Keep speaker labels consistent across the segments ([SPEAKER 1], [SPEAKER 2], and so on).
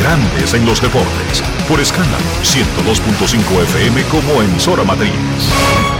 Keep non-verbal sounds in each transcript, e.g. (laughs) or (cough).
[SPEAKER 1] Grandes en los Deportes. Por escándalo 102.5 FM como emisora matriz.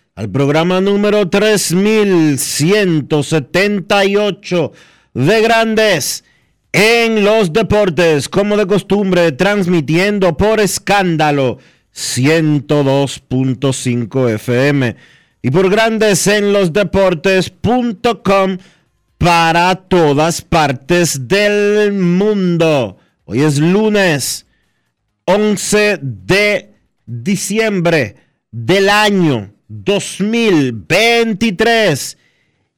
[SPEAKER 2] al programa número 3178 de Grandes en los Deportes, como de costumbre, transmitiendo por escándalo 102.5 FM y por Grandes en los Deportes.com para todas partes del mundo. Hoy es lunes 11 de diciembre del año 2023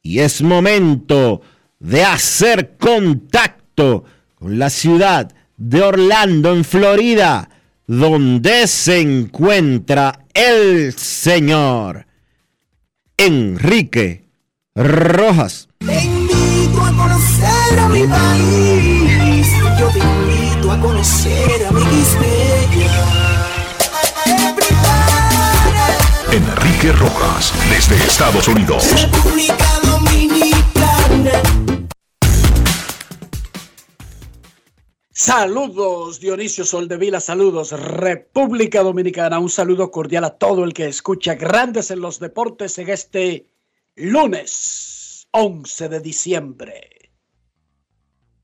[SPEAKER 2] y es momento de hacer contacto con la ciudad de Orlando, en Florida, donde se encuentra el señor Enrique Rojas.
[SPEAKER 3] A conocer a mi país. Yo te invito a conocer a mi
[SPEAKER 1] Enrique Rojas desde Estados Unidos.
[SPEAKER 3] República Dominicana.
[SPEAKER 4] Saludos Dionisio Soldevila, saludos República Dominicana, un saludo cordial a todo el que escucha Grandes en los Deportes en este lunes 11 de diciembre.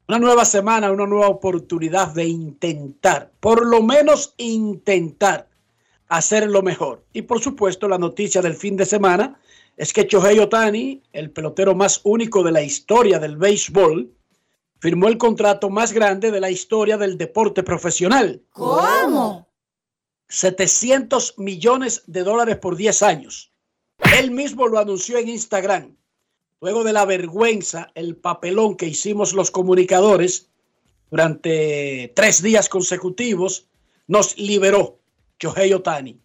[SPEAKER 4] Una nueva semana, una nueva oportunidad de intentar, por lo menos intentar hacer lo mejor. Y por supuesto, la noticia del fin de semana es que Shohei Otani, el pelotero más único de la historia del béisbol, firmó el contrato más grande de la historia del deporte profesional.
[SPEAKER 3] ¿Cómo?
[SPEAKER 4] 700 millones de dólares por 10 años. Él mismo lo anunció en Instagram. Luego de la vergüenza, el papelón que hicimos los comunicadores durante tres días consecutivos, nos liberó Shohei Otani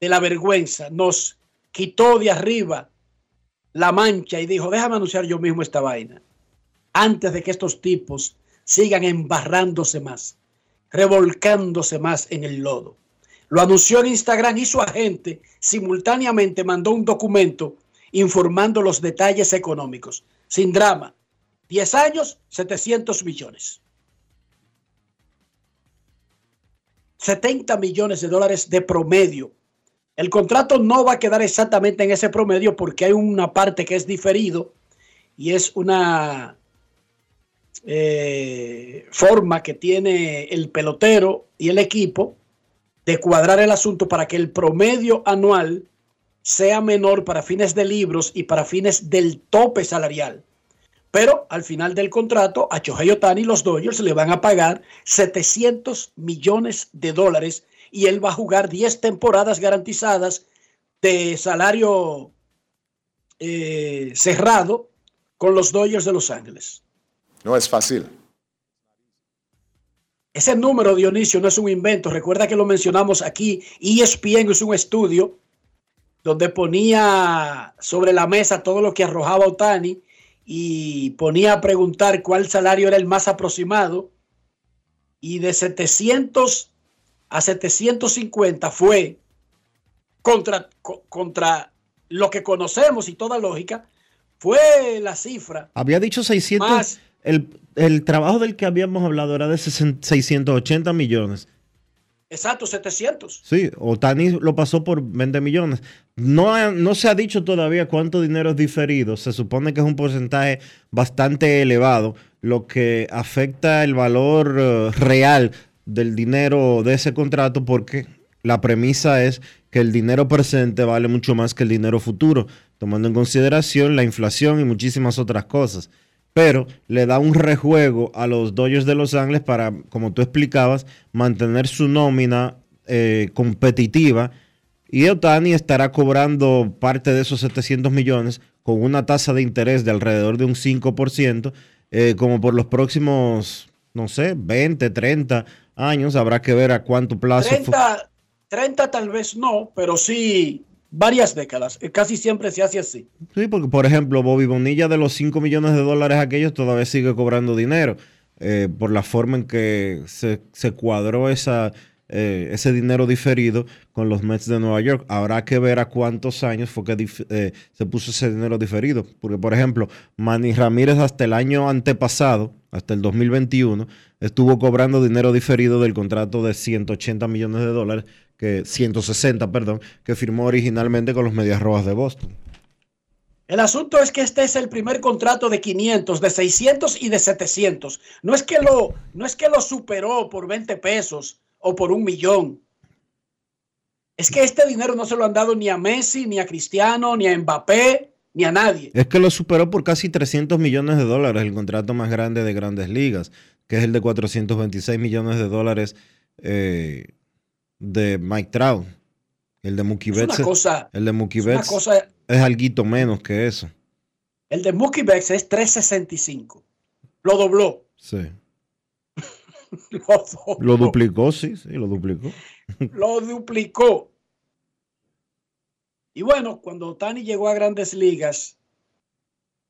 [SPEAKER 4] de la vergüenza. Nos quitó de arriba la mancha y dijo, déjame anunciar yo mismo esta vaina. Antes de que estos tipos sigan embarrándose más, revolcándose más en el lodo. Lo anunció en Instagram y su agente simultáneamente mandó un documento informando los detalles económicos. Sin drama. 10 años, 700 millones. 70 millones de dólares de promedio. El contrato no va a quedar exactamente en ese promedio porque hay una parte que es diferido y es una eh, forma que tiene el pelotero y el equipo de cuadrar el asunto para que el promedio anual sea menor para fines de libros y para fines del tope salarial. Pero al final del contrato, a Shohei Otani los Dodgers le van a pagar 700 millones de dólares y él va a jugar 10 temporadas garantizadas de salario eh, cerrado con los Dodgers de Los Ángeles.
[SPEAKER 5] No es fácil.
[SPEAKER 4] Ese número, Dionisio, no es un invento. Recuerda que lo mencionamos aquí. ESPN es un estudio donde ponía sobre la mesa todo lo que arrojaba Otani y ponía a preguntar cuál salario era el más aproximado. Y de 700 a 750 fue contra, contra lo que conocemos y toda lógica, fue la cifra.
[SPEAKER 2] Había dicho 600. el, el, trabajo del que habíamos hablado era de 680 millones.
[SPEAKER 4] Exacto, 700.
[SPEAKER 2] Sí, Otani lo pasó por 20 millones. No, no se ha dicho todavía cuánto dinero es diferido. Se supone que es un porcentaje bastante elevado, lo que afecta el valor uh, real del dinero de ese contrato porque la premisa es que el dinero presente vale mucho más que el dinero futuro, tomando en consideración la inflación y muchísimas otras cosas pero le da un rejuego a los Dodgers de Los Ángeles para, como tú explicabas, mantener su nómina eh, competitiva. Y Otani estará cobrando parte de esos 700 millones con una tasa de interés de alrededor de un 5%, eh, como por los próximos, no sé, 20, 30 años. Habrá que ver a cuánto plazo.
[SPEAKER 4] 30, 30 tal vez no, pero sí varias décadas. Eh, casi siempre se hace así.
[SPEAKER 2] Sí, porque por ejemplo, Bobby Bonilla de los 5 millones de dólares aquellos todavía sigue cobrando dinero eh, por la forma en que se, cuadró esa, eh, ese dinero diferido con los Mets de Nueva York. Habrá que ver a cuántos años fue que se puso ese dinero diferido. Porque por ejemplo, Manny Ramírez hasta el año antepasado, hasta el 2021, estuvo cobrando dinero diferido del contrato de 180 millones de dólares que 160, perdón, que firmó originalmente con los Medias Rojas de Boston.
[SPEAKER 4] El asunto es que este es el primer contrato de 500, de 600 y de 700. No es que lo, no es que lo superó por 20 pesos o por un millón. Es que este dinero no se lo han dado ni a Messi, ni a Cristiano, ni a Mbappé, ni a nadie.
[SPEAKER 2] Es que lo superó por casi 300 millones de dólares, el contrato más grande de grandes ligas, que es el de 426 millones de dólares eh, de Mike Trout. El de Mookie Betts. el de Mookie Betts es, cosa, es algo menos que eso.
[SPEAKER 4] El de Mookie Betts es 365. Lo dobló.
[SPEAKER 2] Sí. (laughs) lo, lo, duplicó, sí, sí, lo duplicó. (laughs)
[SPEAKER 4] lo duplicó. Y bueno, cuando Tani llegó a grandes ligas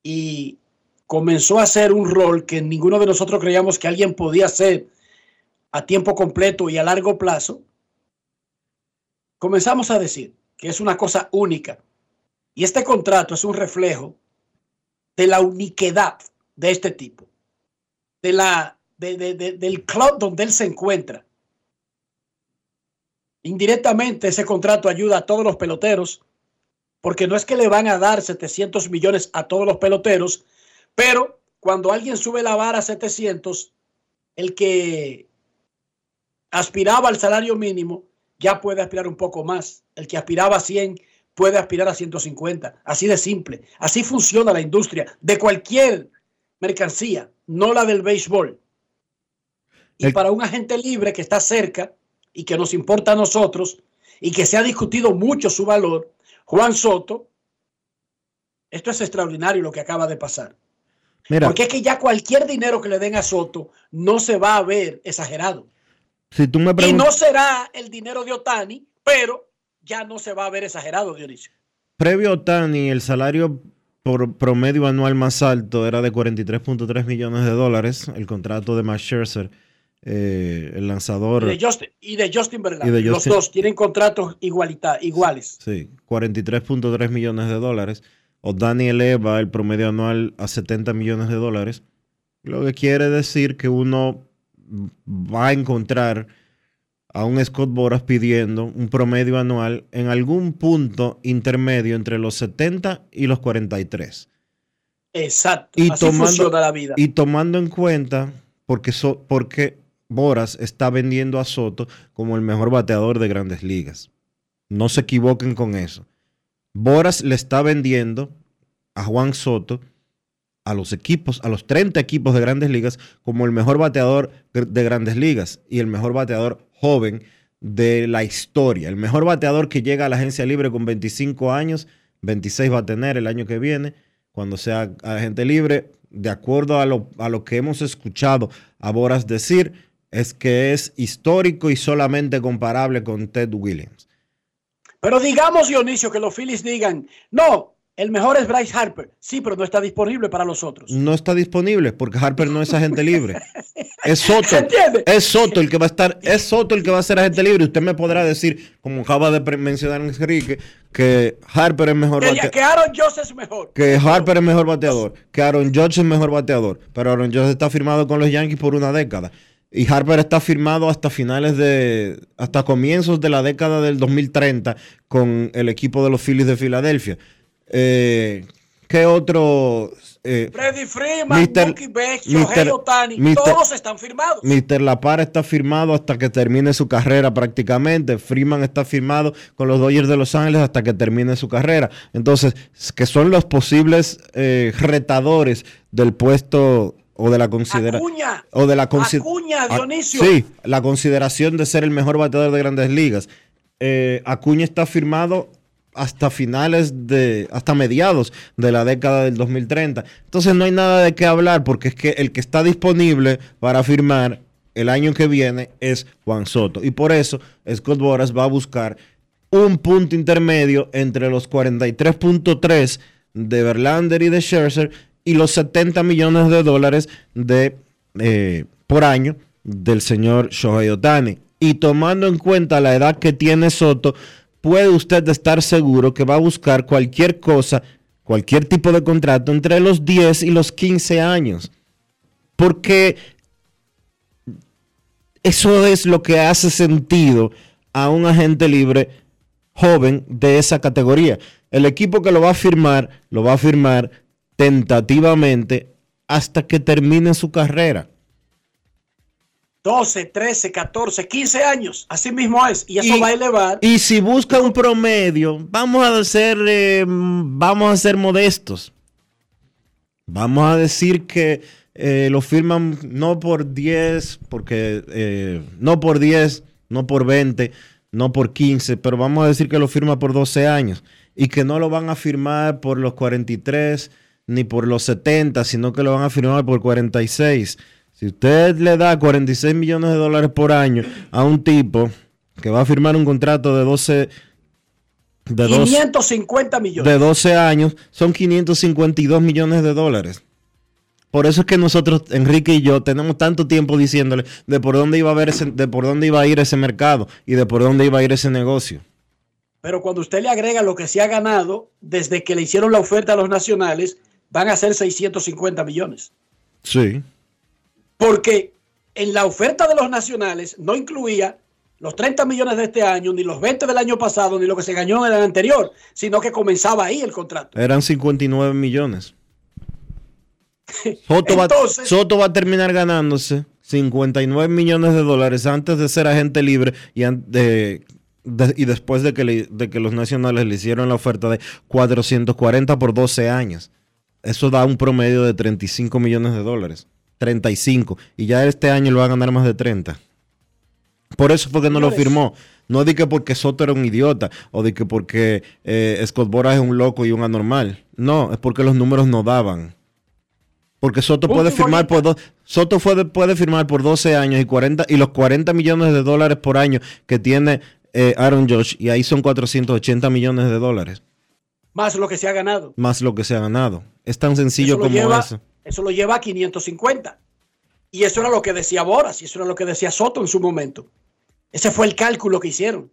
[SPEAKER 4] y comenzó a hacer un rol que ninguno de nosotros creíamos que alguien podía hacer a tiempo completo y a largo plazo, comenzamos a decir que es una cosa única. Y este contrato es un reflejo de la uniquedad de este tipo, de la, del club donde él se encuentra. Indirectamente ese contrato ayuda a todos los peloteros, porque no es que le van a dar 700 millones a todos los peloteros, pero cuando alguien sube la vara a 700, el que aspiraba al salario mínimo ya puede aspirar un poco más. El que aspiraba a 100 puede aspirar a 150. Así de simple. Así funciona la industria de cualquier mercancía, no la del béisbol. Y para un agente libre que está cerca y que nos importa a nosotros y que se ha discutido mucho su valor, Juan Soto, esto es extraordinario lo que acaba de pasar. Porque es que ya cualquier dinero que le den a Soto no se va a ver exagerado y no será el dinero de Otani, pero ya no se va a ver exagerado, Dionisio.
[SPEAKER 2] Previo a Otani, el salario por promedio anual más alto era de 43.3 millones de dólares. El contrato de Max Scherzer, eh, el lanzador.
[SPEAKER 4] Y de Justin, y de Justin Verlander. Los dos tienen contratos iguales.
[SPEAKER 2] Sí, 43.3 millones de dólares. Otani eleva el promedio anual a 70 millones de dólares. Lo que quiere decir que uno va a encontrar a un Scott Boras pidiendo un promedio anual en algún punto intermedio entre los 70 y los 43.
[SPEAKER 4] Exacto. Y Así tomando, la vida.
[SPEAKER 2] Y tomando en cuenta, porque, porque Boras está vendiendo a Soto como el mejor bateador de grandes ligas. No se equivoquen con eso. Boras le está vendiendo a Juan Soto a los equipos, a los 30 equipos de grandes ligas, como el mejor bateador de grandes ligas y el mejor bateador joven de la historia. El mejor bateador que llega a la agencia libre con 25 años, 26 va a tener el año que viene, cuando sea agente libre, de acuerdo a lo, a lo que hemos escuchado a Boras decir, es que es histórico y solamente comparable con Ted Williams.
[SPEAKER 4] Pero digamos, Dionisio, que los Phillies digan, no, el mejor es Bryce Harper. Sí, pero no está disponible para los otros.
[SPEAKER 2] No está disponible porque Harper no es agente libre. (laughs) Es Soto. Es Soto el que va a estar, es Soto el que va a ser agente libre. Usted me podrá decir, como acaba de mencionar Enrique, que Harper es mejor bateador.
[SPEAKER 4] que Aaron Josh es mejor.
[SPEAKER 2] Que Harper es mejor bateador, que Aaron Judge es mejor bateador, pero Aaron Judge está firmado con los Yankees por una década. Y Harper está firmado hasta finales de, hasta comienzos de la década del 2030 con el equipo de los Phillies de Filadelfia. Eh, ¿Qué otro? Eh,
[SPEAKER 4] Freddy Freeman, Betts,
[SPEAKER 2] Mr.
[SPEAKER 4] Shohei Otani, todos están firmados.
[SPEAKER 2] Mr. La Para está firmado hasta que termine su carrera prácticamente. Freeman está firmado con los Dodgers de Los Ángeles hasta que termine su carrera. Entonces, que son los posibles eh, retadores del puesto o de la considera
[SPEAKER 4] Acuña,
[SPEAKER 2] o de la
[SPEAKER 4] Acuña, Dionisio.
[SPEAKER 2] sí, la consideración de ser el mejor bateador de Grandes Ligas. Eh, Acuña está firmado hasta finales de, hasta mediados de la década del 2030. Entonces no hay nada de qué hablar porque es que el que está disponible para firmar el año que viene es Juan Soto. Y por eso Scott Boras va a buscar un punto intermedio entre los 43.3 de Verlander y de Scherzer y los 70 millones de dólares de, eh, por año del señor Shohei Otani. Y tomando en cuenta la edad que tiene Soto, puede usted estar seguro que va a buscar cualquier cosa, cualquier tipo de contrato entre los 10 y los 15 años. Porque eso es lo que hace sentido a un agente libre joven de esa categoría. El equipo que lo va a firmar, lo va a firmar tentativamente hasta que termine su carrera.
[SPEAKER 4] 12, 13, 14, 15 años. Así mismo es. Y eso
[SPEAKER 2] Y-
[SPEAKER 4] va a elevar.
[SPEAKER 2] Y si busca un promedio, vamos a ser, eh, vamos a ser modestos. Vamos a decir que eh, lo firman no por 10, porque eh, no por 10, no por 20, no por 15, pero vamos a decir que lo firma por 12 años y que no lo van a firmar por los 43 ni por los 70, sino que lo van a firmar por 46. Si usted le da 46 millones de dólares por año a un tipo que va a firmar un contrato de 12 de 12,
[SPEAKER 4] 550 millones.
[SPEAKER 2] de 12 años, son 552 millones de dólares. Por eso es que nosotros, Enrique y yo, tenemos tanto tiempo diciéndole de por dónde iba a ver ese- de por dónde iba a ir ese mercado y de por dónde iba a ir ese negocio.
[SPEAKER 4] Pero cuando usted le agrega lo que se ha ganado desde que le hicieron la oferta a los nacionales, van a ser 650 millones.
[SPEAKER 2] Sí.
[SPEAKER 4] Porque en la oferta de los nacionales no incluía los 30 millones de este año, ni los 20 del año pasado, ni lo que se ganó en el anterior, sino que comenzaba ahí el contrato.
[SPEAKER 2] Eran 59 millones. (laughs) Soto, va, Soto va a terminar ganándose 59 millones de dólares antes de ser agente libre y, de- de- y después de que, le- de que los nacionales le hicieron la oferta de 440 por 12 años. Eso da un promedio de 35 millones de dólares. 35. Y ya este año lo va a ganar más de 30. Por eso fue que no lo firmó. No di que porque Soto era un idiota o di que porque eh, Scott Boras es un loco y un anormal. No, es porque los números no daban. Porque Soto puede firmar por dos, Soto puede, puede firmar por 12 años y 40 y los 40 millones de dólares por año que tiene eh, Aaron Josh y ahí son 480 millones de dólares
[SPEAKER 4] Más lo que se ha ganado.
[SPEAKER 2] más lo que se ha ganado. Es tan sencillo
[SPEAKER 4] Eso
[SPEAKER 2] como
[SPEAKER 4] lleva,
[SPEAKER 2] eso.
[SPEAKER 4] Eso lo lleva a 550. Y eso era lo que decía Boras y eso era lo que decía Soto en su momento. Ese fue el cálculo que hicieron.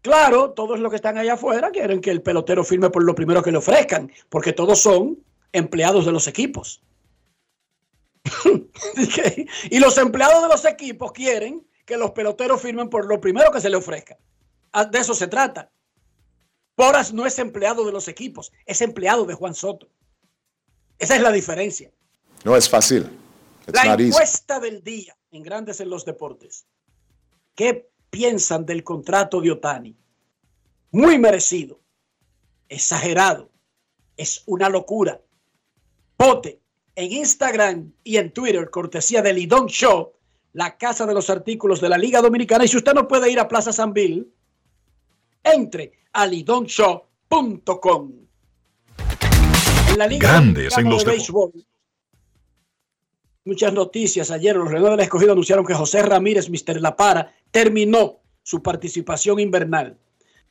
[SPEAKER 4] Claro, todos los que están allá afuera quieren que el pelotero firme por lo primero que le ofrezcan, porque todos son empleados de los equipos. (laughs) y los empleados de los equipos quieren que los peloteros firmen por lo primero que se le ofrezca. Ah, De eso se trata. Boras no es empleado de los equipos, es empleado de Juan Soto. Esa es la diferencia.
[SPEAKER 5] No es fácil. It's
[SPEAKER 4] La encuesta del día en Grandes en los Deportes. ¿Qué piensan del contrato de Otani? Muy merecido, exagerado, es una locura. Vote en Instagram y en Twitter, cortesía de Lidón Show, la casa de los artículos de la Liga Dominicana. Y si usted no puede ir a Plaza San Bill, entre a lidonshow.com. En la Liga
[SPEAKER 1] Grandes en los
[SPEAKER 4] de. Béisbol, Muchas noticias. Ayer los Renault del Escogido anunciaron que José Ramírez, Mr. La Para, terminó su participación invernal.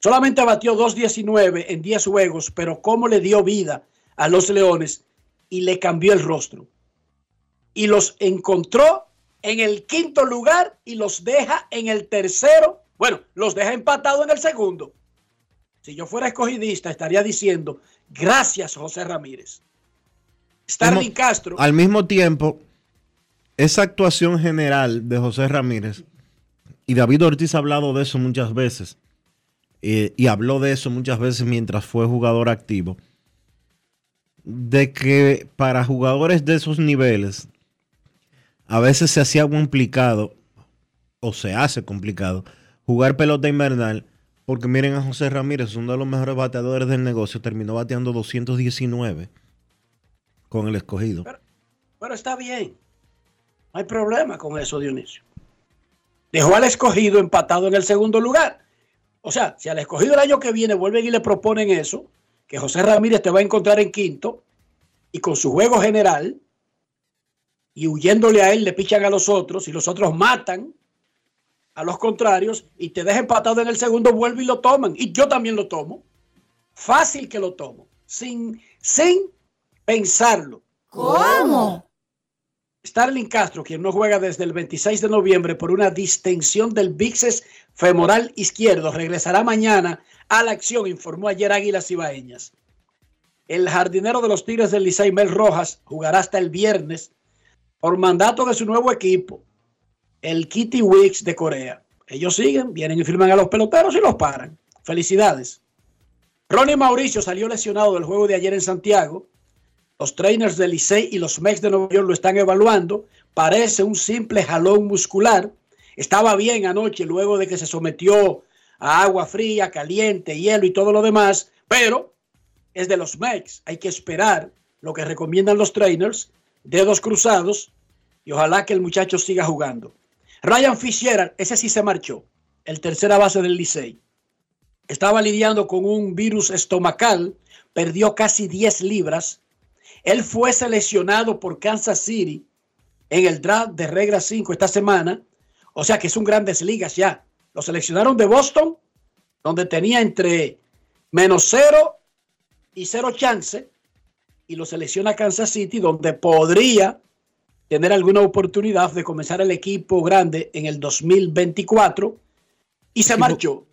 [SPEAKER 4] Solamente batió 2.19 en 10 juegos, pero cómo le dio vida a los Leones y le cambió el rostro. Y los encontró en el quinto lugar y los deja en el tercero. Bueno, los deja empatados en el segundo. Si yo fuera escogidista, estaría diciendo, gracias José Ramírez. Starling Castro.
[SPEAKER 2] Al mismo tiempo, esa actuación general de José Ramírez, y David Ortiz ha hablado de eso muchas veces, eh, y habló de eso muchas veces mientras fue jugador activo, de que para jugadores de esos niveles, a veces se hacía complicado, o se hace complicado, jugar pelota invernal, porque miren a José Ramírez, uno de los mejores bateadores del negocio, terminó bateando 219 con el escogido.
[SPEAKER 4] Pero, está bien. No hay problema con eso, Dionisio. Dejó al escogido empatado en el segundo lugar. O sea, si al escogido el año que viene vuelven y le proponen eso, que José Ramírez te va a encontrar en quinto y con su juego general y huyéndole a él le pichan a los otros y los otros matan a los contrarios y te deja empatado en el segundo, vuelve y lo toman. Y yo también lo tomo. Fácil que lo tomo. Sin, sin pensarlo.
[SPEAKER 3] ¿Cómo?
[SPEAKER 4] Starling Castro, quien no juega desde el 26 de noviembre por una distensión del bíceps femoral izquierdo, regresará mañana a la acción, informó ayer Águilas Ibaeñas. El jardinero de los Tigres del Licey, Mel Rojas, jugará hasta el viernes por mandato de su nuevo equipo, el Kitty Wicks de Corea. Ellos siguen, vienen y firman a los peloteros y los paran. Felicidades. Ronnie Mauricio salió lesionado del juego de ayer en Santiago. Los trainers del Licey y los Mex de Nueva York lo están evaluando. Parece un simple jalón muscular. Estaba bien anoche luego de que se sometió a agua fría, caliente, hielo y todo lo demás, pero es de los Mex. Hay que esperar lo que recomiendan los trainers, dedos cruzados, y ojalá que el muchacho siga jugando. Ryan Fisher, ese sí se marchó, el tercera base del Licey. Estaba lidiando con un virus estomacal, perdió casi 10 libras. Él fue seleccionado por Kansas City en el draft de regla 5 esta semana. O sea que es un grandes ligas ya. Lo seleccionaron de Boston, donde tenía entre menos cero y cero chance. Y lo selecciona Kansas City, donde podría tener alguna oportunidad de comenzar el equipo grande en el 2024. Y se marchó.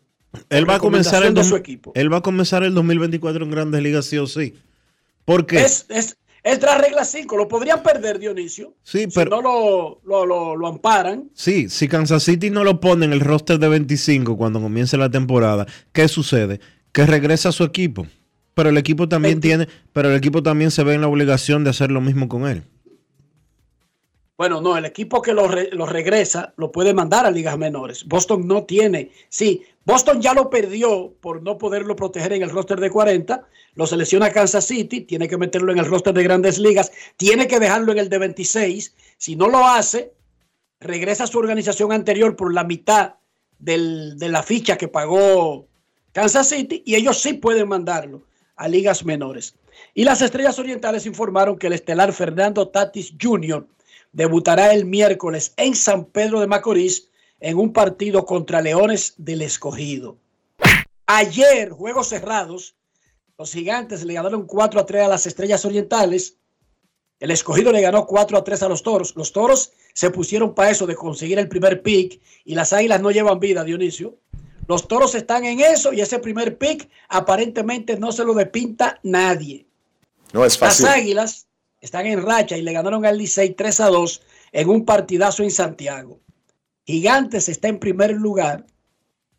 [SPEAKER 2] Él va, a comenzar el
[SPEAKER 4] de su equipo.
[SPEAKER 2] él va a comenzar el 2024 en Grandes Ligas sí o sí. ¿Por qué?
[SPEAKER 4] Es, es, es tras regla 5. Lo podrían perder, Dionisio.
[SPEAKER 2] Sí,
[SPEAKER 4] si
[SPEAKER 2] pero-
[SPEAKER 4] no lo, lo, lo- lo amparan.
[SPEAKER 2] Sí, si Kansas City no lo pone en el roster de 25 cuando comience la temporada, ¿qué sucede? Que regresa a su equipo. Pero el equipo también
[SPEAKER 4] 20.
[SPEAKER 2] tiene, pero el equipo también se ve en la obligación de hacer lo mismo con él.
[SPEAKER 4] Bueno, no, el equipo que lo, re- lo regresa lo puede mandar a ligas menores. Boston no tiene. Sí, Boston ya lo perdió por no poderlo proteger en el roster de 40. Lo selecciona Kansas City, tiene que meterlo en el roster de grandes ligas, tiene que dejarlo en el de 26. Si no lo hace, regresa a su organización anterior por la mitad del- de la ficha que pagó Kansas City y ellos sí pueden mandarlo a ligas menores. Y las Estrellas Orientales informaron que el estelar Fernando Tatis Jr. debutará el miércoles en San Pedro de Macorís en un partido contra Leones del Escogido. Ayer, juegos cerrados, los gigantes le ganaron 4 a 3 a las Estrellas Orientales. El escogido le ganó 4 a 3 a los toros. Los toros se pusieron para eso de conseguir el primer pick y las águilas no llevan vida, Dionisio. Los toros están en eso y ese primer pick aparentemente no se lo depinta nadie.
[SPEAKER 5] No es
[SPEAKER 4] Las
[SPEAKER 5] fácil.
[SPEAKER 4] águilas están en racha y le ganaron al Licey 3 a 2 en un partidazo en Santiago. Gigantes está en primer lugar,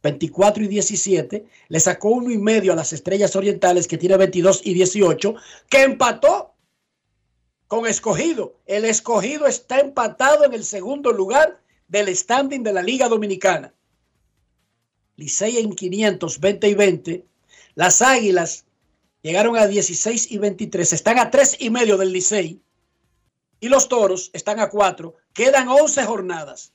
[SPEAKER 4] 24 y 17. Le sacó uno y medio a las Estrellas Orientales, que tiene 22 y 18, que empató con Escogido. El Escogido está empatado en el segundo lugar del standing de la Liga Dominicana. Licey en 500, 20 y 20. Las Águilas llegaron a 16 y 23. Están a 3 y medio del Licey. Y los Toros están a 4. Quedan 11 jornadas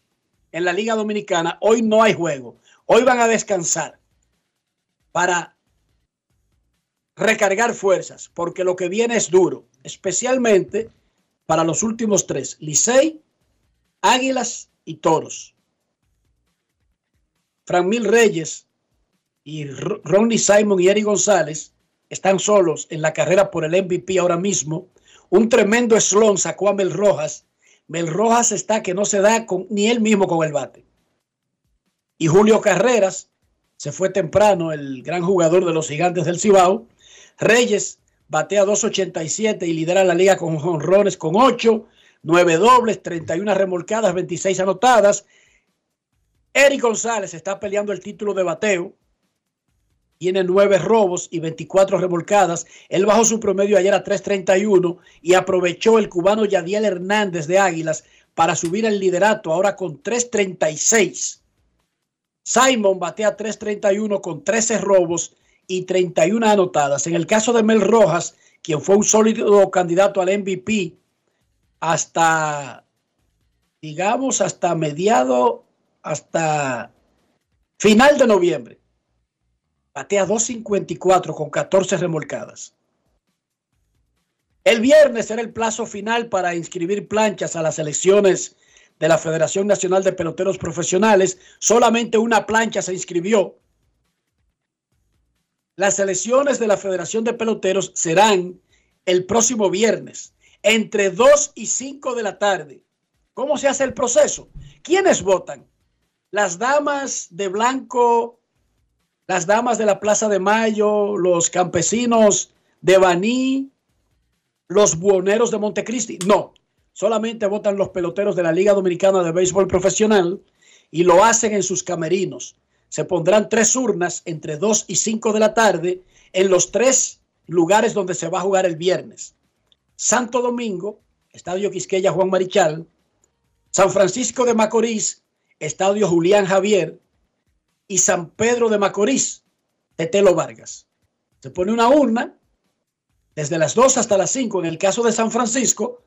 [SPEAKER 4] en la Liga Dominicana. Hoy no hay juego. Hoy van a descansar para recargar fuerzas, porque lo que viene es duro, especialmente para los últimos tres, Licey, Águilas y Toros. Fran Mil Reyes y Ronnie Simon y Eric González están solos en la carrera por el MVP ahora mismo. Un tremendo slon sacó a Mel Rojas. Mel Rojas está que no se da con, ni él mismo con el bate. Y Julio Carreras se fue temprano, el gran jugador de los gigantes del Cibao. Reyes batea 2.87 y lidera la liga con jonrones con 8, 9 dobles, 31 remolcadas, 26 anotadas. Eric González está peleando el título de bateo tiene nueve robos y 24 remolcadas. Él bajó su promedio ayer a 3.31 y aprovechó el cubano Yadiel Hernández de Águilas para subir el liderato ahora con 3.36. Simon batea 3.31 con 13 robos y 31 anotadas. En el caso de Mel Rojas, quien fue un sólido candidato al MVP hasta, digamos, hasta mediado, hasta final de noviembre batea 2.54 con 14 remolcadas. El viernes era el plazo final para inscribir planchas a las elecciones de la Federación Nacional de Peloteros Profesionales. Solamente una plancha se inscribió. Las elecciones de la Federación de Peloteros serán el próximo viernes, entre 2 y 5 de la tarde. ¿Cómo se hace el proceso? ¿Quiénes votan? Las damas de blanco las damas de la Plaza de Mayo, los campesinos de Baní, los buhoneros de Montecristi. No, solamente votan los peloteros de la Liga Dominicana de Béisbol Profesional y lo hacen en sus camerinos. Se pondrán tres urnas entre 2 y 5 de la tarde en los tres lugares donde se va a jugar el viernes. Santo Domingo, Estadio Quisqueya Juan Marichal, San Francisco de Macorís, Estadio Julián Javier, y San Pedro de Macorís, Tetelo Vargas. Se pone una urna desde las 2 hasta las 5. En el caso de San Francisco,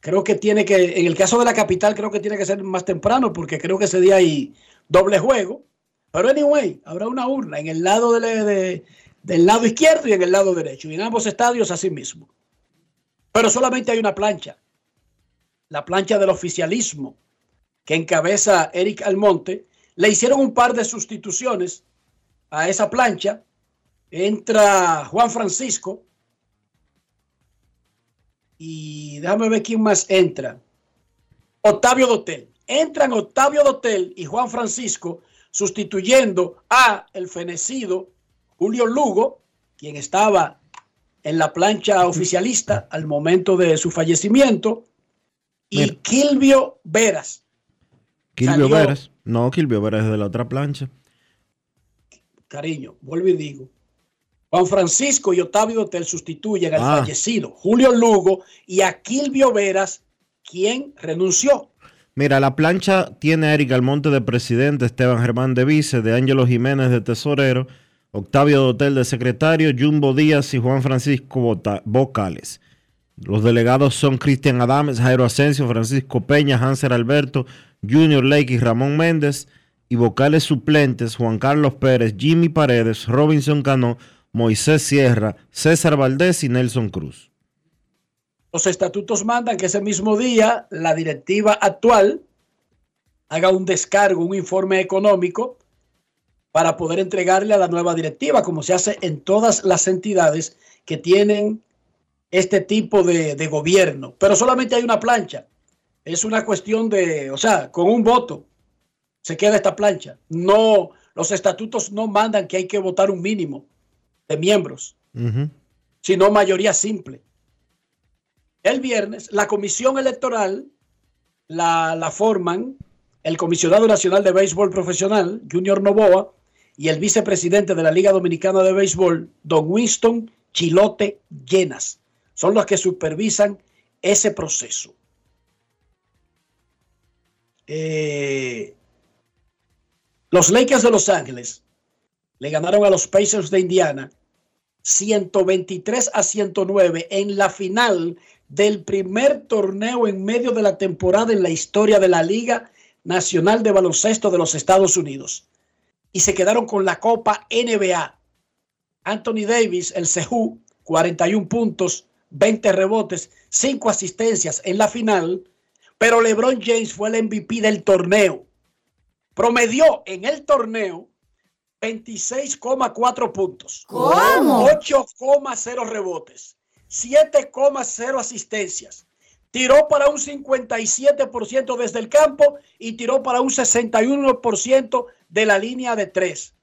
[SPEAKER 4] creo que tiene que, en el caso de la capital, creo que tiene que ser más temprano porque creo que ese día hay doble juego. Pero anyway, habrá una urna en el lado del lado izquierdo y en el lado derecho. Y en ambos estadios así mismo. Pero solamente hay una plancha. La plancha del oficialismo que encabeza Eric Almonte le hicieron un par de sustituciones a esa plancha. Entra Juan Francisco. Y déjame ver quién más entra. Octavio Dotel. Entran Octavio Dotel y Juan Francisco sustituyendo a el fenecido Julio Lugo, quien estaba en la plancha oficialista al momento de su fallecimiento, y Kilvio Veras.
[SPEAKER 2] Kilvio Veras. No, Kilvio es de la otra plancha.
[SPEAKER 4] Cariño, vuelvo y digo. Juan Francisco y Octavio Hotel sustituyen al ah. fallecido Julio Lugo y a Kilvio Veras, quien renunció.
[SPEAKER 2] Mira, la plancha tiene a Eric Almonte de presidente, Esteban Germán de vice, de Ángelo Jiménez de tesorero, Octavio Hotel de secretario, Jumbo Díaz y Juan Francisco Vocales. Los delegados son Cristian Adames, Jairo Asensio, Francisco Peña, Hanser Alberto, Junior Lake y Ramón Méndez, y vocales suplentes Juan Carlos Pérez, Jimmy Paredes, Robinson Cano, Moisés Sierra, César Valdés y Nelson Cruz.
[SPEAKER 4] Los estatutos mandan que ese mismo día la directiva actual haga un descargo, un informe económico para poder entregarle a la nueva directiva, como se hace en todas las entidades que tienen este tipo de, de gobierno. Pero solamente hay una plancha es una cuestión de, o sea, con un voto se queda esta plancha. No, los estatutos no mandan que hay que votar un mínimo de miembros, sino mayoría simple. El viernes, la comisión electoral la, la forman el comisionado nacional de béisbol profesional, Junior Novoa, y el vicepresidente de la Liga Dominicana de Béisbol, don Winston Chilote Llenas. Son los que supervisan ese proceso. Eh, los Lakers de Los Ángeles le ganaron a los Pacers de Indiana 123 a 109 en la final del primer torneo en medio de la temporada en la historia de la Liga Nacional de Baloncesto de los Estados Unidos. Y se quedaron con la Copa NBA. Anthony Davis, el CEJU, 41 puntos, 20 rebotes, 5 asistencias en la final pero LeBron James fue el MVP del torneo. Promedió en el torneo 26,4 puntos.
[SPEAKER 3] ¿Cómo?
[SPEAKER 4] 8,0 rebotes. 7,0 asistencias. Tiró para un 57% desde el campo y tiró para un 61% de la línea de tres.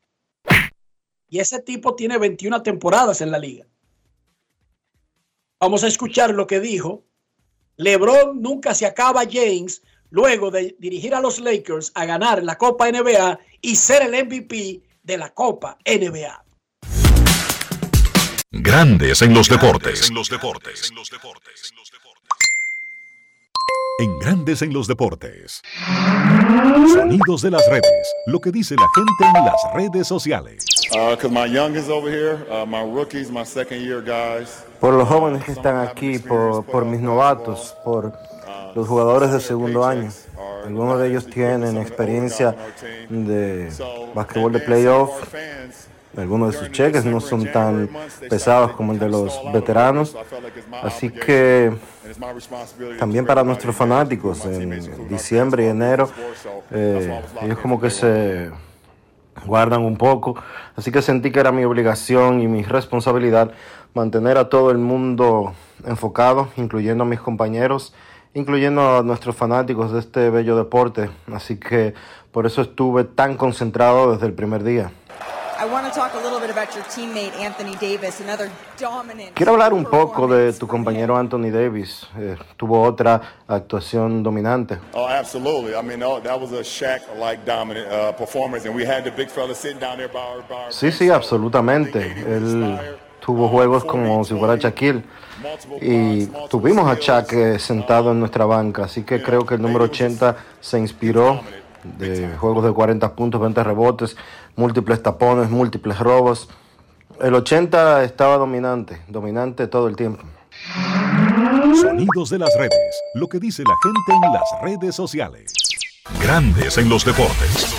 [SPEAKER 4] Y ese tipo tiene 21 temporadas en la liga. Vamos a escuchar lo que dijo. LeBron nunca se acaba James luego de dirigir a los Lakers a ganar la Copa NBA y ser el MVP de la Copa NBA.
[SPEAKER 1] Grandes en los deportes.
[SPEAKER 6] En los deportes.
[SPEAKER 1] En Grandes en los deportes. Sonidos de las redes. Lo que dice la gente en las redes sociales.
[SPEAKER 5] My youngest over here, uh, my rookies, my second year guys.
[SPEAKER 7] Por los jóvenes que están aquí, por, mis novatos, por los jugadores de segundo año. Algunos de ellos tienen experiencia de basquetbol de playoff. Algunos de sus cheques no son tan pesados como el de los veteranos. Así que también para nuestros fanáticos, en diciembre y enero, eh, ellos como que se guardan un poco. Así que sentí que era mi obligación y mi responsabilidad mantener a todo el mundo enfocado, incluyendo a mis compañeros, incluyendo a nuestros fanáticos de este bello deporte. Así que por eso estuve tan concentrado desde el primer día. Quiero hablar un poco de tu compañero Anthony Davis. Eh, tuvo otra actuación dominante.
[SPEAKER 5] Oh, absolutely. I mean, oh, that was a Shaq-like dominant uh, performance, and we had the big fella sitting down there by our, by our
[SPEAKER 7] Sí, sí, absolutamente. Él tuvo juegos como si fuera Shaquille. Y tuvimos a Shaq eh, sentado en nuestra banca, así que creo que el número 80 se inspiró de juegos de 40 puntos, 20 rebotes, múltiples tapones, múltiples robos. El 80 estaba dominante, dominante todo el tiempo.
[SPEAKER 1] Sonidos de las redes. Lo que dice la gente en las redes sociales. Grandes en los deportes.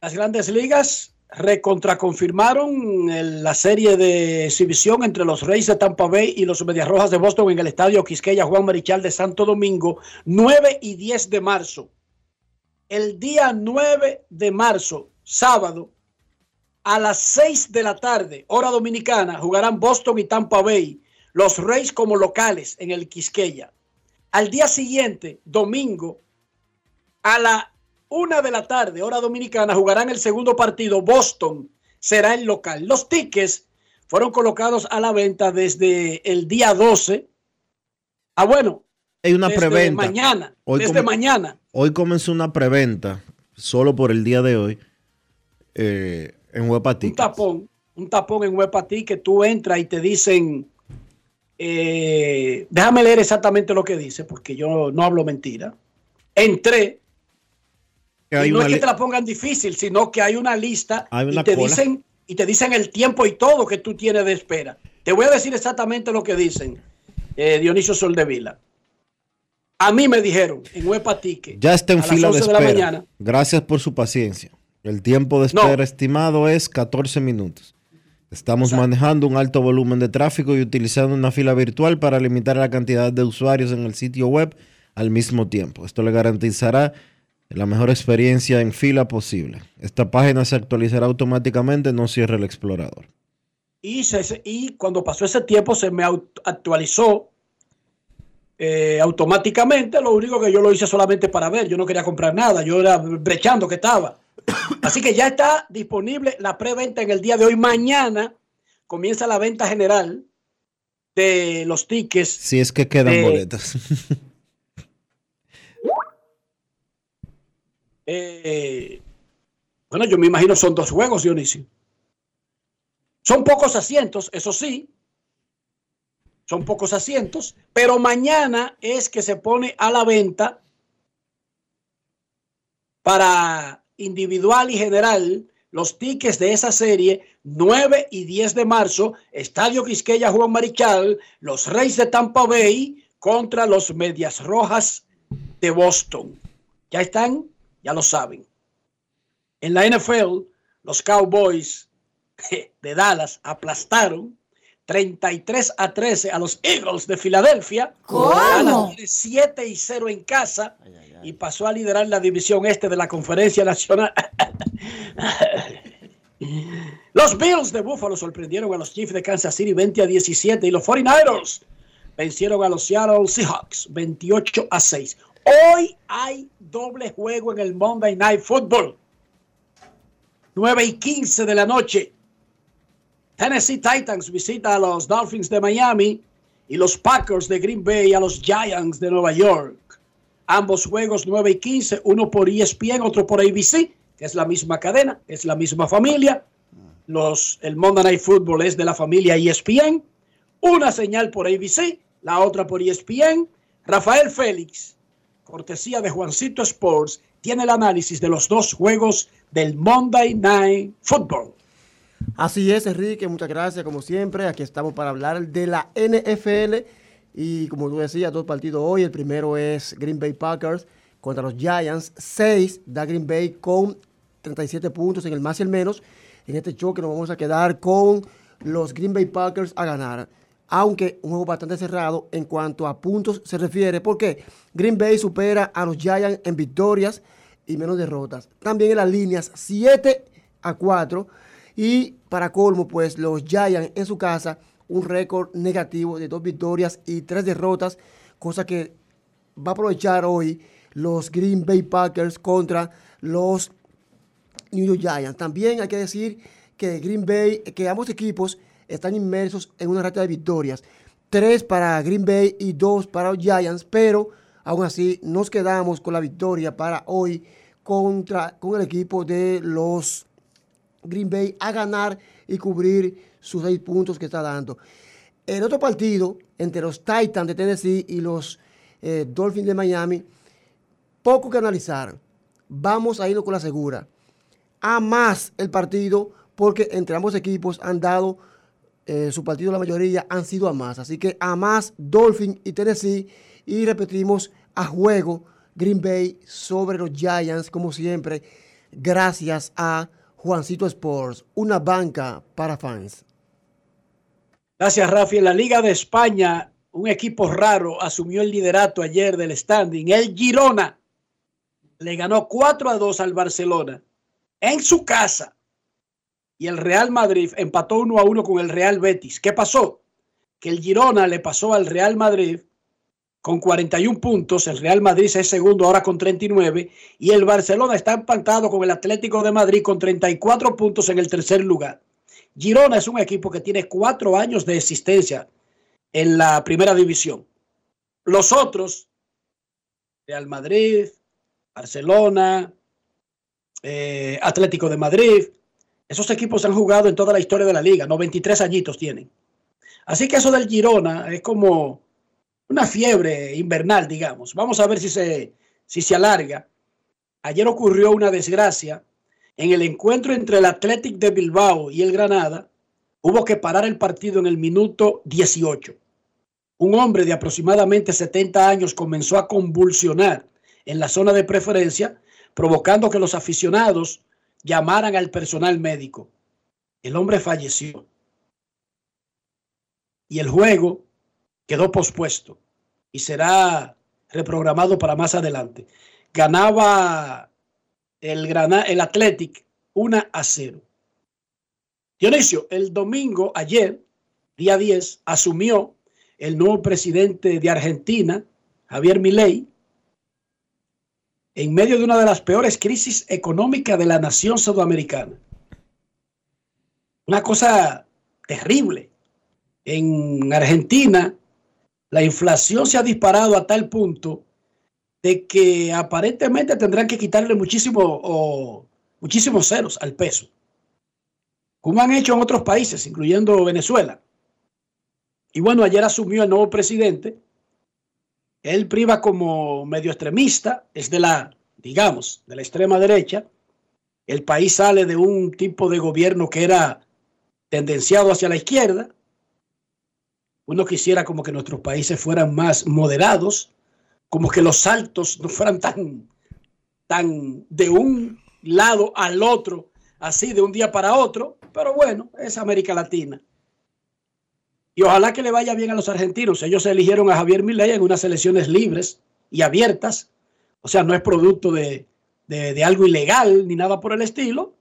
[SPEAKER 4] Las grandes ligas recontraconfirmaron el- la serie de exhibición entre los Reyes de Tampa Bay y los Medias Rojas de Boston en el estadio Quisqueya Juan Marichal de Santo Domingo, 9 y 10 de marzo. El día 9 de marzo, sábado, a las 6 de la tarde, hora dominicana, jugarán Boston y Tampa Bay, los Reyes como locales en el Quisqueya. Al día siguiente, domingo, a la una de la tarde, hora dominicana, jugarán el segundo partido. Boston será el local. Los tickets fueron colocados a la venta desde el día 12. Ah, bueno,
[SPEAKER 2] Hay una
[SPEAKER 4] desde
[SPEAKER 2] preventa.
[SPEAKER 4] mañana.
[SPEAKER 2] Hoy
[SPEAKER 4] desde
[SPEAKER 2] come-
[SPEAKER 4] mañana.
[SPEAKER 2] Hoy comenzó una preventa, solo por el día de hoy, eh, en Huepa
[SPEAKER 4] Un tapón, un tapón en Huepa que tú entras y te dicen. eh, déjame leer exactamente lo que dice, porque yo no hablo mentira. Entré.
[SPEAKER 2] Que
[SPEAKER 4] y no es que te la pongan difícil, sino que hay una lista
[SPEAKER 2] Hay una
[SPEAKER 4] y te
[SPEAKER 2] cola.
[SPEAKER 4] dicen y te dicen el tiempo y todo que tú tienes de espera. Te voy a decir exactamente lo que dicen eh, Dionisio Soldevila. A mí me dijeron en Huepa Ticket.
[SPEAKER 2] Ya está en
[SPEAKER 4] a las
[SPEAKER 2] fila de
[SPEAKER 4] 11 la
[SPEAKER 2] espera.
[SPEAKER 4] mañana.
[SPEAKER 2] Gracias por su paciencia. El tiempo de
[SPEAKER 4] No.
[SPEAKER 2] espera estimado es 14 minutos. Estamos manejando un alto volumen de tráfico y utilizando una fila virtual para limitar la cantidad de usuarios en el sitio web al mismo tiempo. Esto le garantizará la mejor experiencia en fila posible. Esta página se actualizará automáticamente, no cierre el explorador.
[SPEAKER 4] Y, se- y cuando pasó ese tiempo se me actualizó eh, automáticamente. Lo único que yo lo hice solamente para ver. Yo no quería comprar nada. Yo era brechando que estaba. (coughs) Así que ya está disponible la preventa en el día de hoy. Mañana comienza la venta general de los tickets.
[SPEAKER 2] Si es que quedan
[SPEAKER 4] Eh,
[SPEAKER 2] boletas. (laughs)
[SPEAKER 4] Eh, bueno, yo me imagino son dos juegos, Dionisio. Son pocos asientos, eso sí. Son pocos asientos, pero mañana es que se pone a la venta para individual y general los tickets de esa serie 9 y 10 de marzo, Estadio Quisqueya Juan Marichal, los Reyes de Tampa Bay contra los Medias Rojas de Boston. Ya están, ya lo saben. En la NFL, los Cowboys (laughs) de Dallas aplastaron 33 a 13 a los Eagles de Filadelfia.
[SPEAKER 8] ¿Cómo?
[SPEAKER 4] 7 y 0 en casa y pasó a liderar la división este de la Conferencia Nacional. (laughs) los Bills de Buffalo sorprendieron a los Chiefs de Kansas City 20 a 17 y los 49ers vencieron a los Seattle Seahawks 28 a 6. Hoy hay doble juego en el Monday Night Football. 9 y 15 de la noche. Tennessee Titans visita a los Dolphins de Miami y los Packers de Green Bay a los Giants de Nueva York. Ambos juegos 9 y 15, uno por ESPN, otro por ABC, que es la misma cadena, es la misma familia. Los, el Monday Night Football es de la familia ESPN. Una señal por ABC, la otra por ESPN. Rafael Félix, cortesía de Juancito Sports, tiene el análisis de los dos juegos del Monday Night Football.
[SPEAKER 9] Así es, Enrique, muchas gracias, como siempre. Aquí estamos para hablar de la NFL. Y como tú decías, dos partidos hoy. El primero es Green Bay Packers contra los Giants. Seis da Green Bay con 37 puntos en el más y el menos. En este choque nos vamos a quedar con los Green Bay Packers a ganar. Aunque un juego bastante cerrado en cuanto a puntos se refiere. Porque Green Bay supera a los Giants en victorias y menos derrotas. También en las líneas 7 a 4 y para colmo, pues los Giants en su casa, un récord negativo de dos victorias y tres derrotas, cosa que va a aprovechar hoy los Green Bay Packers contra los New York Giants. También hay que decir que Green Bay, que ambos equipos están inmersos en una rata de victorias. Tres para Green Bay y dos para los Giants, pero aún así nos quedamos con la victoria para hoy contra con el equipo de los Green Bay a ganar y cubrir sus seis puntos que está dando. El otro partido entre los Titans de Tennessee y los eh, Dolphins de Miami, poco que analizar. Vamos a irnos con la segura. A más el partido porque entre ambos equipos han dado eh, su partido, la mayoría han sido a más. Así que a más Dolphins y Tennessee. Y repetimos a juego Green Bay sobre los Giants, como siempre, gracias a Juancito Sports, una banca para fans.
[SPEAKER 4] Gracias, Rafi. En la Liga de España, un equipo raro asumió el liderato ayer del standing. El Girona le ganó 4 a 2 al Barcelona en su casa. Y el Real Madrid empató 1 a 1 con el Real Betis. ¿Qué pasó? Que el Girona le pasó al Real Madrid con 41 puntos, el Real Madrid es segundo ahora con 39 y el Barcelona está empatado con el Atlético de Madrid con 34 puntos en el tercer lugar. Girona es un equipo que tiene cuatro años de existencia en la primera división. Los otros, Real Madrid, Barcelona, eh, Atlético de Madrid, esos equipos han jugado en toda la historia de la liga, 93 añitos tienen. Así que eso del Girona es como una fiebre invernal, digamos. Vamos a ver si se, si se alarga. Ayer ocurrió una desgracia. En el encuentro entre el Athletic de Bilbao y el Granada, hubo que parar el partido en el minuto 18. Un hombre de aproximadamente 70 años comenzó a convulsionar en la zona de preferencia, provocando que los aficionados llamaran al personal médico. El hombre falleció. Y el juego quedó pospuesto y será reprogramado para más adelante. Ganaba el, el Athletic 1 a 0. Dionisio, el domingo, ayer, día 10, asumió el nuevo presidente de Argentina, Javier Milei, en medio de una de las peores crisis económicas de la nación sudamericana. Una cosa terrible. En Argentina, la inflación se ha disparado a tal punto de que aparentemente tendrán que quitarle muchísimo o, muchísimos ceros al peso, como han hecho en otros países, incluyendo Venezuela. Y bueno, ayer asumió el nuevo presidente. Él priva como medio extremista, es de la, digamos, de la extrema derecha. El país sale de un tipo de gobierno que era tendenciado hacia la izquierda uno quisiera como que nuestros países fueran más moderados, como que los saltos no fueran tan, tan de un lado al otro, así de un día para otro, pero bueno, es América Latina. Y ojalá que le vaya bien a los argentinos. Ellos eligieron a Javier Milei en unas elecciones libres y abiertas. O sea, no es producto de, de, de algo ilegal ni nada por el estilo.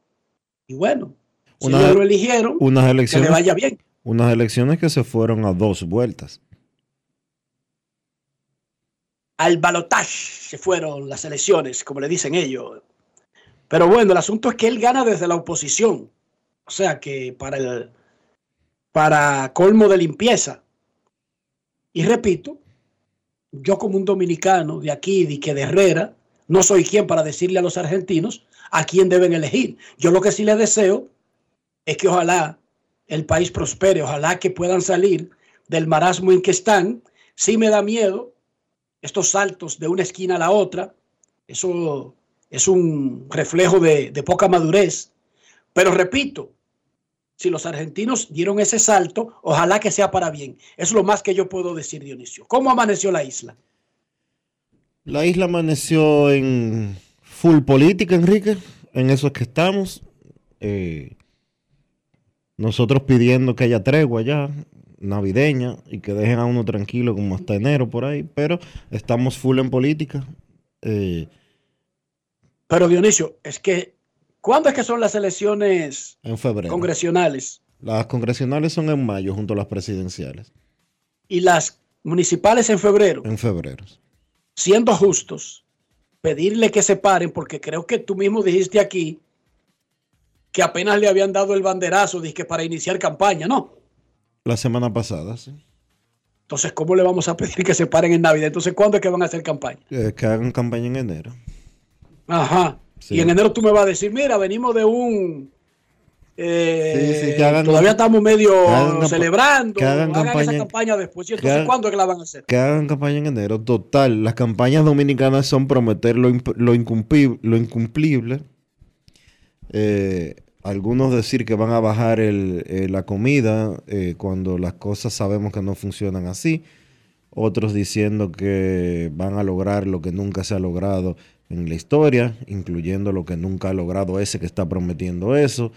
[SPEAKER 4] Y bueno, si
[SPEAKER 2] Una-
[SPEAKER 4] ellos lo eligieron,
[SPEAKER 2] Unas
[SPEAKER 4] que le
[SPEAKER 2] elecciones,
[SPEAKER 4] vaya bien.
[SPEAKER 2] Unas elecciones que se fueron a dos vueltas.
[SPEAKER 4] Al balotaje se fueron las elecciones, como le dicen ellos. Pero bueno, el asunto es que él gana desde la oposición. O sea que para el para colmo de limpieza. Y repito, yo como un dominicano de aquí, de que de Herrera, no soy quien para decirle a los argentinos a quién deben elegir. Yo lo que sí les deseo es que ojalá el país prospere, ojalá que puedan salir del marasmo en que están. Sí me da miedo estos saltos de una esquina a la otra. Eso es un reflejo de, poca madurez. Pero repito, si los argentinos dieron ese salto, ojalá que sea para bien. Es lo más que yo puedo decir, Dionisio. ¿Cómo amaneció la isla?
[SPEAKER 2] La isla amaneció en full política, Enrique. En eso es que estamos. Eh, nosotros pidiendo que haya tregua ya, navideña, y que dejen a uno tranquilo como hasta enero por ahí. Pero estamos full en política. Eh,
[SPEAKER 4] Pero Dionisio, es que, ¿cuándo es que son las elecciones
[SPEAKER 2] en febrero.
[SPEAKER 4] congresionales
[SPEAKER 2] Las congresionales son en mayo junto a las presidenciales.
[SPEAKER 4] y las municipales en febrero?
[SPEAKER 2] En febrero.
[SPEAKER 4] Siendo justos, pedirle que se paren, porque creo que tú mismo dijiste aquí que apenas le habían dado el banderazo dizque para iniciar campaña, ¿no?
[SPEAKER 2] La semana pasada, sí.
[SPEAKER 4] Entonces, ¿cómo le vamos a pedir que se paren en Navidad? Entonces, ¿cuándo es que van a hacer campaña?
[SPEAKER 2] Eh, que hagan campaña en enero.
[SPEAKER 4] Ajá.
[SPEAKER 2] Sí.
[SPEAKER 4] Y en enero tú me vas a decir, mira, venimos de un... eh,
[SPEAKER 2] Sí, sí, que hagan-
[SPEAKER 4] todavía estamos medio
[SPEAKER 2] que
[SPEAKER 4] celebrando.
[SPEAKER 2] que hagan
[SPEAKER 4] hagan
[SPEAKER 2] campaña-
[SPEAKER 4] esa campaña después. ¿Y entonces
[SPEAKER 2] hagan-
[SPEAKER 4] cuándo es que la van a hacer?
[SPEAKER 2] Que hagan campaña en enero. Total, las campañas dominicanas son prometer lo, lo, incumpi- lo incumplible. Eh, algunos decir que van a bajar eh, la comida eh, cuando las cosas sabemos que no funcionan así. Otros diciendo que van a lograr lo que nunca se ha logrado en la historia, incluyendo lo que nunca ha logrado ese que está prometiendo eso.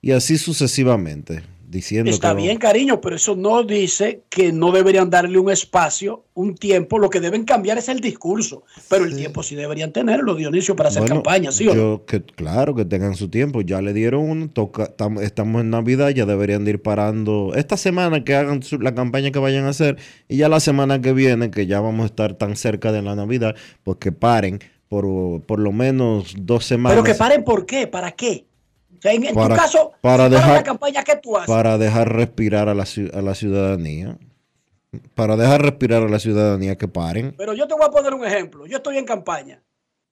[SPEAKER 2] Y así sucesivamente, diciendo
[SPEAKER 4] Está
[SPEAKER 2] que
[SPEAKER 4] bien, cariño, pero eso no dice que no deberían darle un espacio, un tiempo. Lo que deben cambiar es el discurso. Pero el tiempo sí deberían tenerlo, Dionisio, para hacer
[SPEAKER 2] Bueno,
[SPEAKER 4] campaña, ¿sí o no?
[SPEAKER 2] yo que claro que tengan su tiempo, ya le dieron uno, toca, tam- estamos en Navidad, ya deberían de ir parando esta semana que hagan su- la campaña que vayan a hacer y ya la semana que viene, que ya vamos a estar tan cerca de la Navidad, pues que paren por, por lo menos dos semanas
[SPEAKER 4] Pero que paren, ¿por qué? ¿Para qué? En, en
[SPEAKER 2] Para-
[SPEAKER 4] tu caso,
[SPEAKER 2] para dejar-
[SPEAKER 4] la campaña, ¿qué tú haces?
[SPEAKER 2] para dejar respirar a la, ciu- a la ciudadanía, para dejar respirar a la ciudadanía que paren.
[SPEAKER 4] Pero yo te voy a poner un ejemplo. Yo estoy en campaña.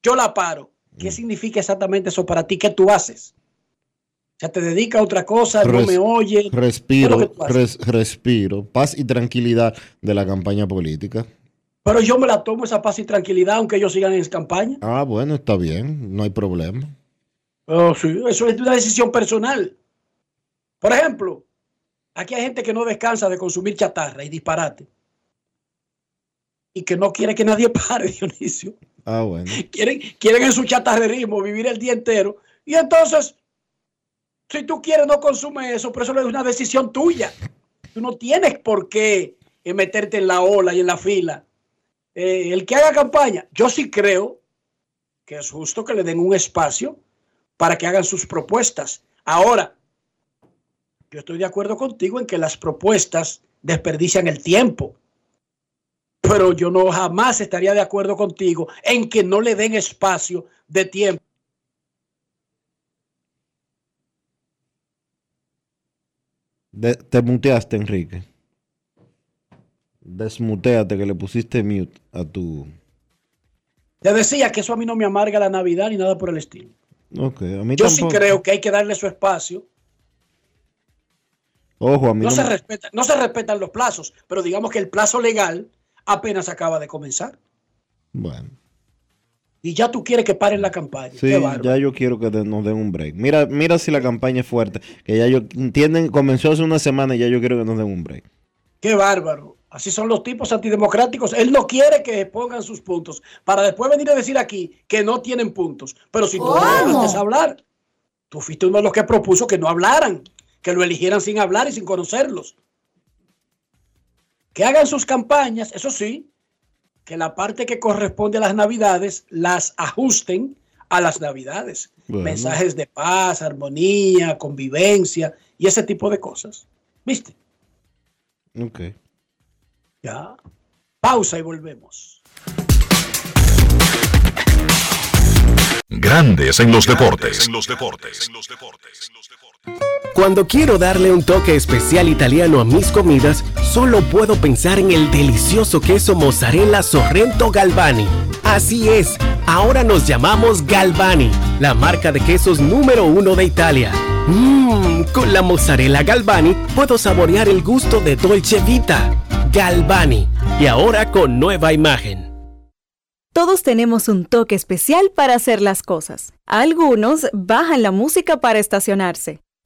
[SPEAKER 4] Yo la paro. ¿Qué
[SPEAKER 2] Mm.
[SPEAKER 4] significa exactamente eso para ti? ¿Qué tú haces? O sea, te dedicas a otra cosa, no me oyes. ¿Qué es lo
[SPEAKER 2] Respiro,
[SPEAKER 4] que
[SPEAKER 2] res- respiro, paz y tranquilidad de la campaña política.
[SPEAKER 4] Pero yo me la tomo esa paz y tranquilidad, aunque ellos sigan en campaña.
[SPEAKER 2] Ah, bueno, está bien, no hay problema.
[SPEAKER 4] Oh, sí, eso es una decisión personal. Por ejemplo, aquí hay gente que no descansa de consumir chatarra y disparate. Y que no quiere que nadie (laughs) pare, Dionisio.
[SPEAKER 2] Ah, bueno.
[SPEAKER 4] Quieren, quieren en su chatarrerismo vivir el día entero. Y entonces, si tú quieres, no consume eso, pero eso es una decisión tuya. Tú no tienes por qué eh, meterte en la ola y en la fila. Eh, el que haga campaña, yo sí creo que es justo que le den un espacio para que hagan sus propuestas. Ahora, yo estoy de acuerdo contigo en que las propuestas desperdician el tiempo. Pero yo no jamás estaría de acuerdo contigo en que no le den espacio de tiempo.
[SPEAKER 2] De- te muteaste, Enrique. Desmuteate que le pusiste mute a tu.
[SPEAKER 4] Te decía que eso a mí no me amarga la Navidad ni nada por el estilo.
[SPEAKER 2] Ok, a mí
[SPEAKER 4] Yo
[SPEAKER 2] tampoco.
[SPEAKER 4] sí creo que hay que darle su espacio.
[SPEAKER 2] Ojo, a mí
[SPEAKER 4] No,
[SPEAKER 2] no,
[SPEAKER 4] se
[SPEAKER 2] me-
[SPEAKER 4] respeta, no se respetan los plazos, pero digamos que el plazo legal apenas acaba de comenzar.
[SPEAKER 2] Bueno,
[SPEAKER 4] Y ya tú quieres que paren la campaña.
[SPEAKER 2] sí, ya yo quiero que nos den un break. Mira, mira si la campaña es fuerte. Que ya yo entienden, comenzó hace una semana y ya yo quiero que nos den un break.
[SPEAKER 4] Qué bárbaro. Así son los tipos antidemocráticos. Él no quiere que pongan sus puntos para después venir a decir aquí que no tienen puntos. Pero si tú no dejaste hablar, tú fuiste uno de los que propuso que no hablaran, que lo eligieran sin hablar y sin conocerlos. Que hagan sus campañas, eso sí, que la parte que corresponde a las navidades las ajusten a las navidades.
[SPEAKER 2] Bueno.
[SPEAKER 4] Mensajes de paz, armonía, convivencia y ese tipo de cosas. ¿Viste?
[SPEAKER 2] Ok.
[SPEAKER 4] Ya. Pausa y volvemos.
[SPEAKER 10] Grandes en los deportes.
[SPEAKER 1] En los deportes.
[SPEAKER 8] Cuando quiero darle un toque especial italiano a mis comidas, solo puedo pensar en el delicioso queso mozzarella Sorrento Galvani. Así es, ahora nos llamamos Galvani, la marca de quesos número uno de Italia. Mmm, con la mozzarella Galvani puedo saborear el gusto de Dolce Vita. Galvani, y ahora con nueva imagen.
[SPEAKER 11] Todos tenemos un toque especial para hacer las cosas. Algunos bajan la música para estacionarse.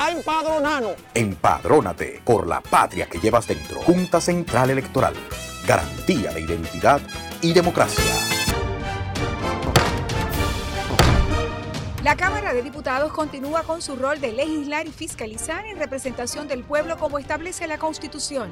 [SPEAKER 12] a empadronarnos.
[SPEAKER 13] Empadrónate por la patria que llevas dentro. Junta Central Electoral. Garantía de identidad y democracia.
[SPEAKER 14] La Cámara de Diputados continúa con su rol de legislar y fiscalizar en representación del pueblo como establece la Constitución.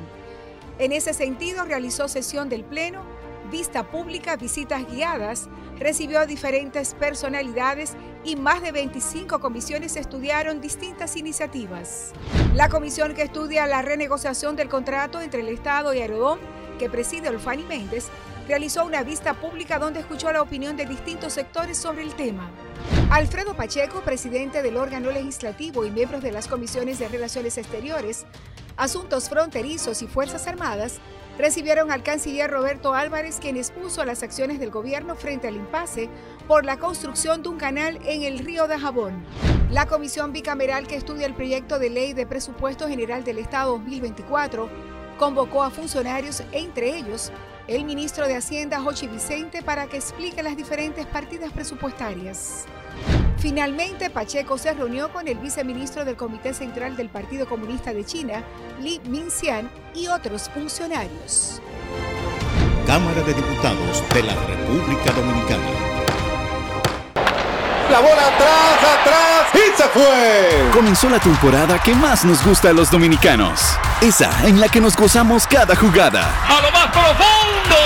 [SPEAKER 14] En ese sentido, realizó sesión del Pleno, vista pública, visitas guiadas, recibió a diferentes personalidades y más de 25 comisiones estudiaron distintas iniciativas. La comisión que estudia la renegociación del contrato entre el Estado y Aerodón, que preside Olfani Méndez, realizó una vista pública donde escuchó la opinión de distintos sectores sobre el tema. Alfredo Pacheco, presidente del órgano legislativo y miembros de las comisiones de Relaciones Exteriores, Asuntos Fronterizos y Fuerzas Armadas, recibieron al canciller Roberto Álvarez, quien expuso las acciones del gobierno frente al impasse por la construcción de un canal en el río de Jabón. La comisión bicameral que estudia el proyecto de ley de presupuesto general del Estado 2024 convocó a funcionarios, entre ellos el ministro de Hacienda, Jochi Vicente, para que explique las diferentes partidas presupuestarias. Finalmente, Pacheco se reunió con el viceministro del Comité Central del Partido Comunista de China, Li Minxian, y otros funcionarios.
[SPEAKER 15] Cámara de Diputados de la República Dominicana.
[SPEAKER 7] La bola atrás, atrás y se fue.
[SPEAKER 16] Comenzó la temporada que más nos gusta a los dominicanos. Esa en la que nos gozamos cada jugada.
[SPEAKER 7] A lo más profundo,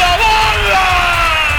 [SPEAKER 7] la bola.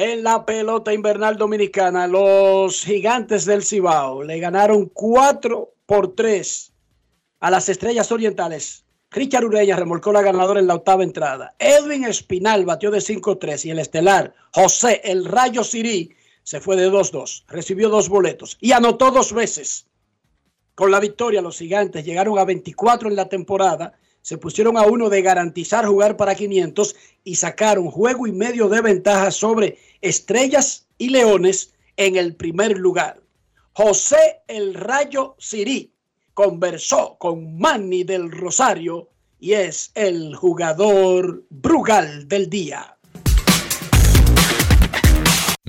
[SPEAKER 4] la pelota invernal dominicana, los gigantes del Cibao le ganaron 4 por 3 a las estrellas orientales. Richard Ureña remolcó la ganadora en la octava entrada. Edwin Espinal batió de 5-3 y el estelar José El Rayo Sirí se fue de 2-2. Recibió dos boletos y anotó dos veces. Con la victoria, los gigantes llegaron a 24 en la temporada, se pusieron a uno de garantizar jugar para 500 y sacaron juego y medio de ventaja sobre Estrellas y Leones en el primer lugar. José El Rayo Sirí conversó con Manny del Rosario y es el jugador Brugal del día.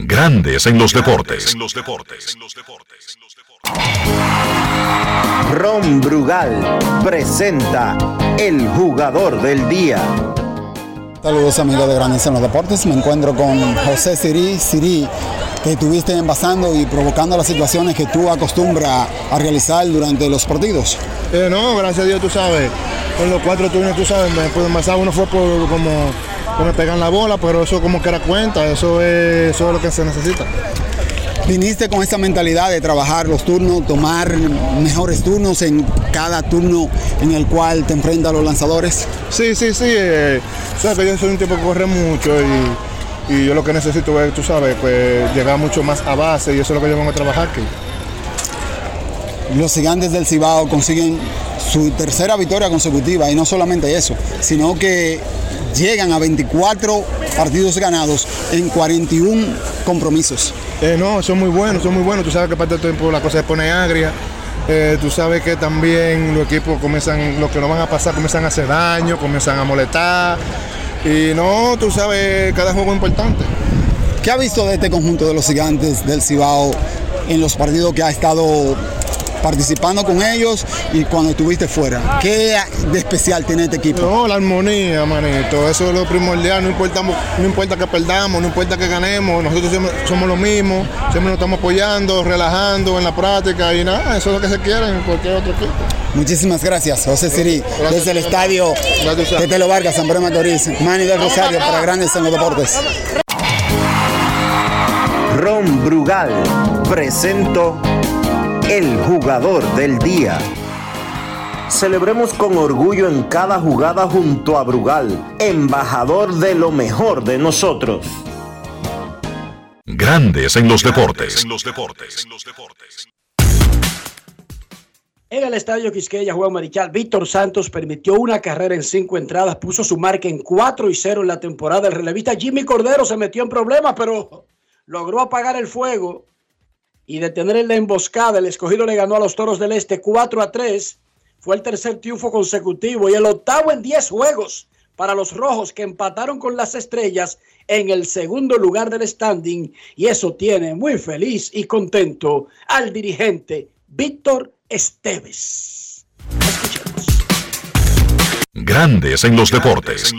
[SPEAKER 1] Grandes en los deportes.
[SPEAKER 2] Ron Brugal presenta el jugador del día.
[SPEAKER 17] Saludos amigos de Grandes en los Deportes. Me encuentro con José Sirí. Sirí, que estuviste envasando y provocando las situaciones que tú acostumbras a realizar durante los partidos.
[SPEAKER 18] Eh, no, gracias a Dios, tú sabes. Con los cuatro turnos, tú sabes, me pueden envasar. Uno fue por como me pegan la bola, pero eso como que era cuenta. Eso es, eso es lo que se necesita.
[SPEAKER 17] Viniste con esa mentalidad de trabajar los turnos, tomar mejores turnos en cada turno en el cual te enfrentas a los lanzadores.
[SPEAKER 18] Sí, sí, sí. Eh, sabes que yo soy un tipo que corre mucho y, y yo lo que necesito es, tú sabes, pues llegar mucho más a base y eso es lo que yo vengo a trabajar aquí.
[SPEAKER 17] Los gigantes del Cibao consiguen su tercera victoria consecutiva y no solamente eso, sino que llegan a 24 partidos ganados en 41 compromisos.
[SPEAKER 18] Eh, no, son muy buenos, son muy buenos. Tú sabes que parte del tiempo la cosa se pone agria. Eh, tú sabes que también los equipos comienzan, lo que no van a pasar, comienzan a hacer daño, comienzan a molestar. Y no, tú sabes, cada juego es importante.
[SPEAKER 17] ¿Qué ha visto de este conjunto de los gigantes del Cibao en los partidos que ha estado participando con ellos y cuando estuviste fuera? ¿Qué de especial tiene este equipo?
[SPEAKER 18] No, la armonía, manito, eso es lo primordial, no importa, no importa que perdamos, no importa que ganemos, nosotros siempre somos los mismos, siempre nos estamos apoyando, relajando en la práctica y nada, eso es lo que se quiere en cualquier otro equipo.
[SPEAKER 17] Muchísimas gracias, José Sirí, desde el estadio Tetelo Vargas, San Pedro Macorís, Manny del Rosario para Grandes en los Deportes.
[SPEAKER 2] Ron Brugal presento el jugador del día. Celebremos con orgullo en cada jugada junto a Brugal, embajador de lo mejor de nosotros.
[SPEAKER 1] Grandes en los deportes.
[SPEAKER 4] En el estadio Quisqueya, Juan Marichal, Víctor Santos permitió una carrera en cinco entradas, puso su marca en 4 y 0 en la temporada. El relevista Jimmy Cordero se metió en problemas, pero logró apagar el fuego y detener en la emboscada. El escogido le ganó a los Toros del Este 4 a 3. Fue el tercer triunfo consecutivo y el octavo en 10 juegos para los rojos que empataron con las estrellas en el segundo lugar del standing. Y eso tiene muy feliz y contento al dirigente Víctor Esteves. Escuchemos.
[SPEAKER 1] Grandes en los deportes.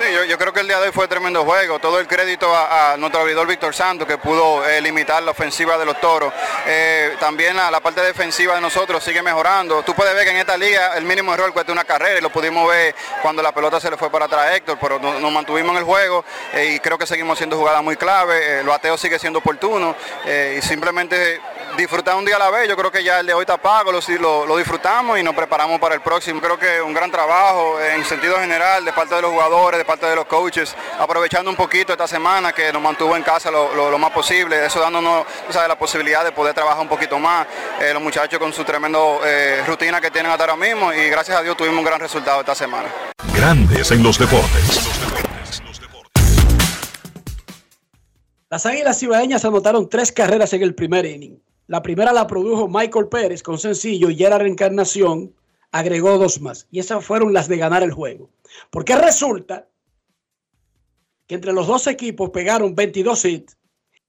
[SPEAKER 19] Sí, yo, yo, creo que el día de hoy fue tremendo juego. Todo el crédito a, a nuestro abridor Víctor Santos que pudo eh, limitar la ofensiva de los toros. Eh, también la, la, parte defensiva de nosotros sigue mejorando. Tú puedes ver que en esta liga el mínimo error cuesta una carrera y lo pudimos ver cuando la pelota se le fue para atrás a Héctor, pero no, nos mantuvimos en el juego eh, y creo que seguimos haciendo jugadas muy clave. los ateos sigue siendo oportuno y simplemente disfrutar un día a la vez. Yo creo que ya el de hoy está pago, lo, lo, lo disfrutamos y nos preparamos para el próximo. Creo que un gran trabajo en sentido general de parte de los jugadores, de parte de los coaches, aprovechando un poquito esta semana que nos mantuvo en casa lo, lo, lo más posible, eso dándonos ¿sabes? la posibilidad de poder trabajar un poquito más. Eh, los muchachos con su tremendo eh, rutina que tienen hasta ahora mismo y gracias a Dios tuvimos un gran resultado esta semana.
[SPEAKER 1] Grandes en los deportes.
[SPEAKER 4] Las Águilas Cibaeñas anotaron tres carreras en el primer inning. La primera la produjo Michael Pérez con sencillo y Gerard Reencarnación agregó dos más. Y esas fueron las de ganar el juego. Porque resulta que entre los dos equipos pegaron 22 hits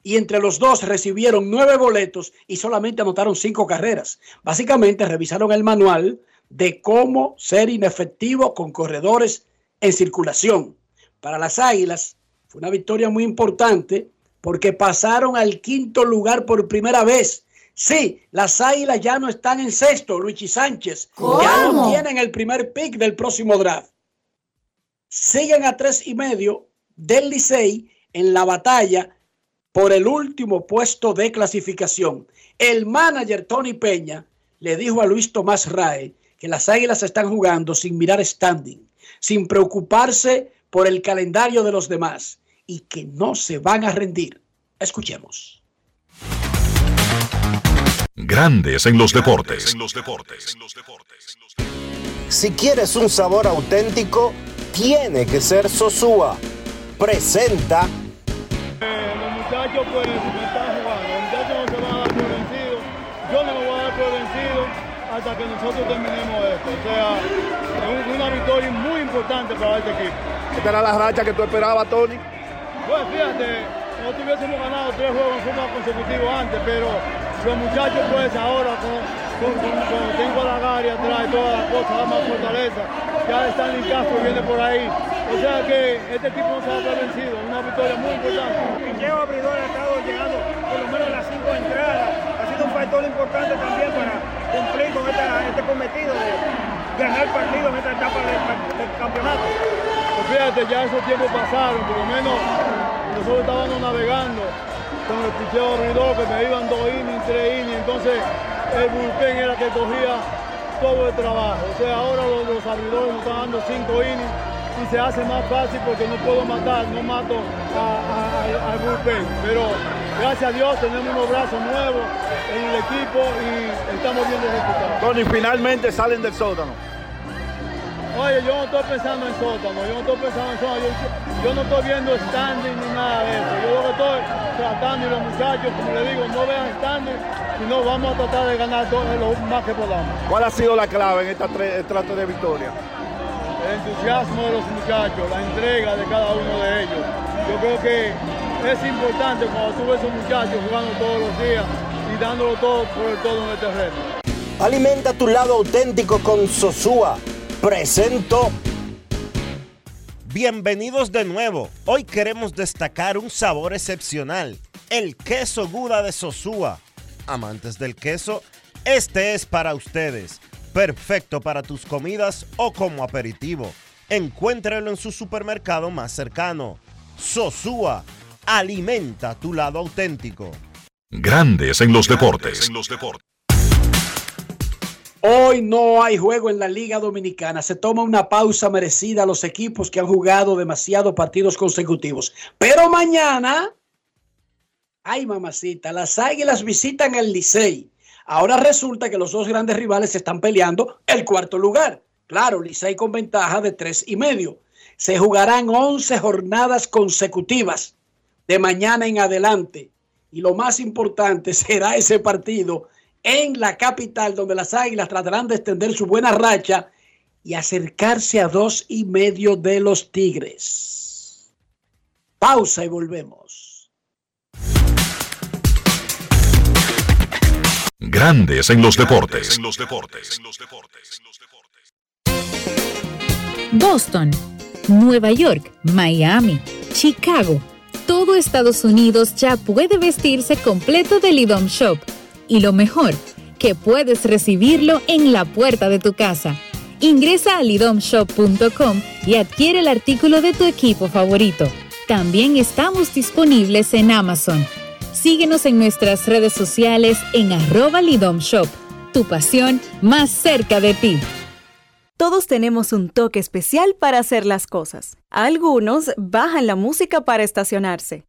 [SPEAKER 4] y entre los dos recibieron nueve boletos y solamente anotaron cinco carreras. Básicamente revisaron el manual de cómo ser inefectivo con corredores en circulación. Para las Águilas fue una victoria muy importante porque pasaron al quinto lugar por primera vez. Sí, las águilas ya no están en sexto, Luigi Sánchez. Ya no tienen el primer pick del próximo draft. Siguen a tres y medio del Licey en la batalla por el último puesto de clasificación. El manager Tony Peña le dijo a Luis Tomás Rae que las águilas están jugando sin mirar standing, sin preocuparse por el calendario de los demás y que no se van a rendir. Escuchemos.
[SPEAKER 1] Grandes en los deportes.
[SPEAKER 20] Si quieres un sabor auténtico, tiene que ser Sosúa. Presenta.
[SPEAKER 21] los muchachos pues están jugando, los muchachos no se van a dar por vencidos, yo no me voy a dar por vencido hasta que nosotros terminemos esto. O sea, es una victoria muy importante para este equipo.
[SPEAKER 22] ¿Esta era la racha que tú esperabas, Tony?
[SPEAKER 21] Pues fíjate, no tuviésemos ganado tres juegos en forma consecutiva antes, pero los muchachos pues ahora con, con, con, tengo la Gary atrás y todas las cosas, más fortaleza. Ya Stanley Castro viene por ahí. O sea que este equipo no se va a dar vencido, una victoria muy importante.
[SPEAKER 23] Picheo abridor ha estado llegando por lo menos a las cinco entradas. Ha sido un factor importante también para cumplir con esta, este cometido de ganar partidos en esta etapa del, del campeonato.
[SPEAKER 21] Pues fíjate, ya esos tiempos pasaron, por lo menos nosotros estábamos navegando con el picheo abridor, que me iban dos innings, tres innings, entonces el bullpen era que cogía todo el trabajo. O sea, ahora los, los abridores nos están dando cinco innings y se hace más fácil porque no puedo matar, no mato al bullpen. Pero gracias a Dios tenemos unos brazos nuevos en el equipo y estamos viendo resultados.
[SPEAKER 22] Tony, finalmente salen del sótano.
[SPEAKER 21] Oye, yo no estoy pensando en sótano, yo no estoy pensando en sótano, yo, yo no estoy viendo standing ni nada de eso. Yo lo que estoy tratando y los muchachos, como le digo, no vean standing, sino vamos a tratar de ganar todo lo más que podamos.
[SPEAKER 22] ¿Cuál ha sido la clave en esta trato de victoria?
[SPEAKER 21] El entusiasmo de los muchachos, la entrega de cada uno de ellos. Yo creo que es importante cuando tú ves a esos muchachos jugando todos los días y dándolo todo por el todo en el terreno.
[SPEAKER 20] Alimenta tu lado auténtico con Sosúa. Presento.
[SPEAKER 2] Bienvenidos de nuevo. Hoy queremos destacar un sabor excepcional, el queso Guda de Sosúa. Amantes del queso, este es para ustedes. Perfecto para tus comidas o como aperitivo. Encuéntralo en su supermercado más cercano. Sosúa, alimenta tu lado auténtico.
[SPEAKER 1] Grandes en los deportes.
[SPEAKER 4] Hoy no hay juego en la Liga Dominicana. Se toma una pausa merecida a los equipos que han jugado demasiados partidos consecutivos. Pero mañana, ay mamacita, las Águilas visitan el Licey. Ahora resulta que los dos grandes rivales están peleando el cuarto lugar. Claro, Licey con ventaja de tres y medio. Se jugarán 11 jornadas consecutivas de mañana en adelante. Y lo más importante (laughs) será ese partido en la capital, donde las águilas tratarán de extender su buena racha y acercarse a dos y medio de los tigres. Pausa y volvemos.
[SPEAKER 1] Grandes en los deportes.
[SPEAKER 24] Boston, Nueva York, Miami, Chicago. Todo Estados Unidos ya puede vestirse completo del IDOM Shop. Y lo mejor, que puedes recibirlo en la puerta de tu casa. Ingresa a lidomshop.com y adquiere el artículo de tu equipo favorito. También estamos disponibles en Amazon. Síguenos en nuestras redes sociales en arroba lidomshop. Tu pasión más cerca de ti.
[SPEAKER 11] Todos tenemos un toque especial para hacer las cosas. Algunos bajan la música para estacionarse.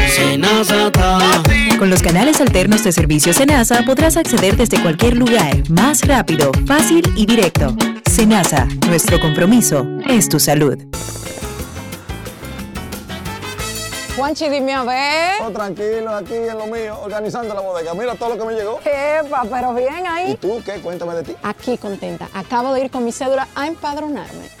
[SPEAKER 25] Con los canales alternos de servicio Senasa podrás acceder desde cualquier lugar, más rápido, fácil y directo. Senasa, nuestro compromiso es tu salud.
[SPEAKER 26] Juanchi, dime a ver.
[SPEAKER 27] Oh, tranquilo, aquí en lo mío, organizando la bodega. Mira todo lo que me llegó.
[SPEAKER 26] Epa, pero bien ahí.
[SPEAKER 27] ¿Y tú qué? Cuéntame de ti.
[SPEAKER 26] Aquí contenta. Acabo de ir con mi cédula a empadronarme.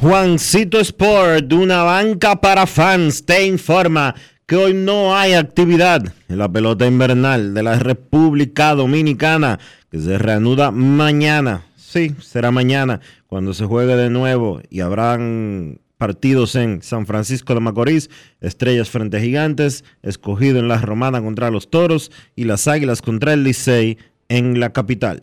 [SPEAKER 2] Juancito Sport, una banca para fans, te informa que hoy no hay actividad en la pelota invernal de la República Dominicana, que se reanuda mañana. Sí, será mañana cuando se juegue de nuevo y habrán partidos en San Francisco de Macorís, Estrellas frente a Gigantes, escogido en la Romana contra los Toros y las Águilas contra el Licey en la capital.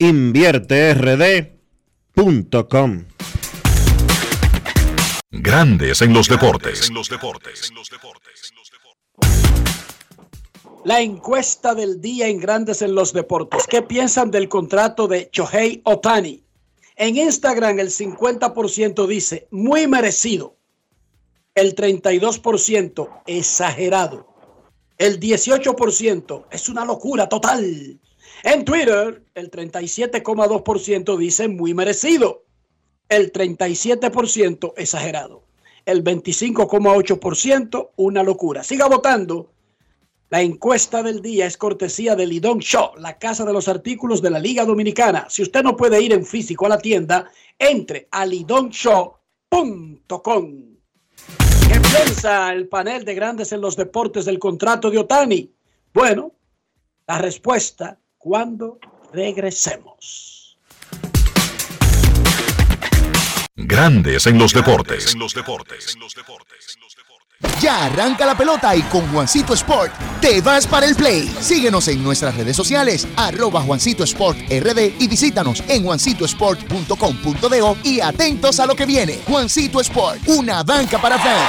[SPEAKER 2] InvierteRD.com
[SPEAKER 1] Grandes en los deportes.
[SPEAKER 4] La encuesta del día en Grandes en los Deportes. ¿Qué piensan del contrato de Chohei Otani? En Instagram el 50% dice muy merecido. El 32% exagerado. El 18% es una locura total. En Twitter, el 37,2% dice muy merecido. El 37% exagerado. El 25,8% una locura. Siga votando. La encuesta del día es cortesía de Lidón Show, la casa de los artículos de la Liga Dominicana. Si usted no puede ir en físico a la tienda, entre a lidonshow.com. ¿Qué piensa el panel de grandes en los deportes del contrato de Otani? Bueno, la respuesta cuando regresemos.
[SPEAKER 1] Grandes en los deportes.
[SPEAKER 28] Ya arranca la pelota y con Juancito Sport te vas para el play. Síguenos en nuestras redes sociales, arroba Juancito Sport RD y visítanos en juancitosport.com.de y atentos a lo que viene. Juancito Sport, una banca para fans.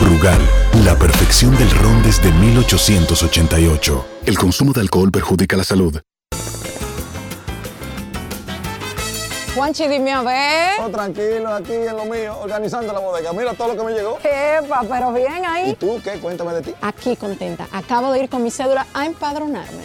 [SPEAKER 16] Brugal, la perfección del ron desde 1888. El consumo de alcohol perjudica la salud.
[SPEAKER 26] Juanchi, dime a ver.
[SPEAKER 27] Oh, tranquilo, aquí en lo mío, organizando la bodega. Mira todo lo que me llegó.
[SPEAKER 26] Epa, pero bien ahí.
[SPEAKER 27] ¿Y tú qué? Cuéntame de ti.
[SPEAKER 26] Aquí contenta. Acabo de ir con mi cédula a empadronarme.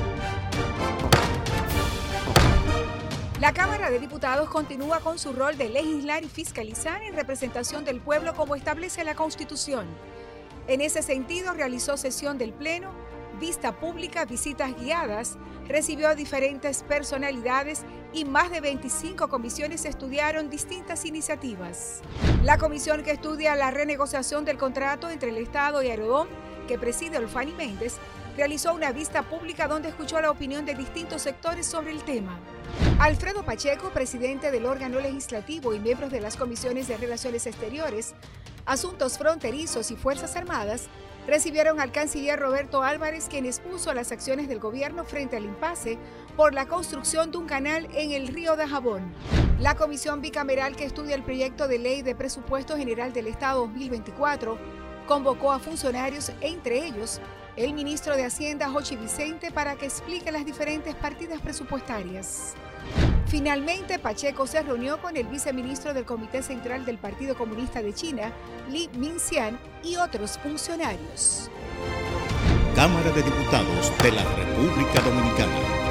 [SPEAKER 14] La Cámara de Diputados continúa con su rol de legislar y fiscalizar en representación del pueblo como establece la Constitución. En ese sentido, realizó sesión del Pleno, vista pública, visitas guiadas, recibió a diferentes personalidades y más de 25 comisiones estudiaron distintas iniciativas. La comisión que estudia la renegociación del contrato entre el Estado y Aerodón, que preside Olfani Méndez, realizó una vista pública donde escuchó la opinión de distintos sectores sobre el tema. Alfredo Pacheco, presidente del órgano legislativo y miembros de las comisiones de Relaciones Exteriores, Asuntos Fronterizos y Fuerzas Armadas, recibieron al canciller Roberto Álvarez, quien expuso las acciones del gobierno frente al impasse por la construcción de un canal en el río de Jabón. La comisión bicameral que estudia el proyecto de ley de presupuesto general del Estado 2024 convocó a funcionarios, entre ellos el ministro de Hacienda, Jochi Vicente, para que explique las diferentes partidas presupuestarias. Finalmente, Pacheco se reunió con el viceministro del Comité Central del Partido Comunista de China, Li Minxian, y otros funcionarios.
[SPEAKER 29] Cámara de Diputados de la República Dominicana.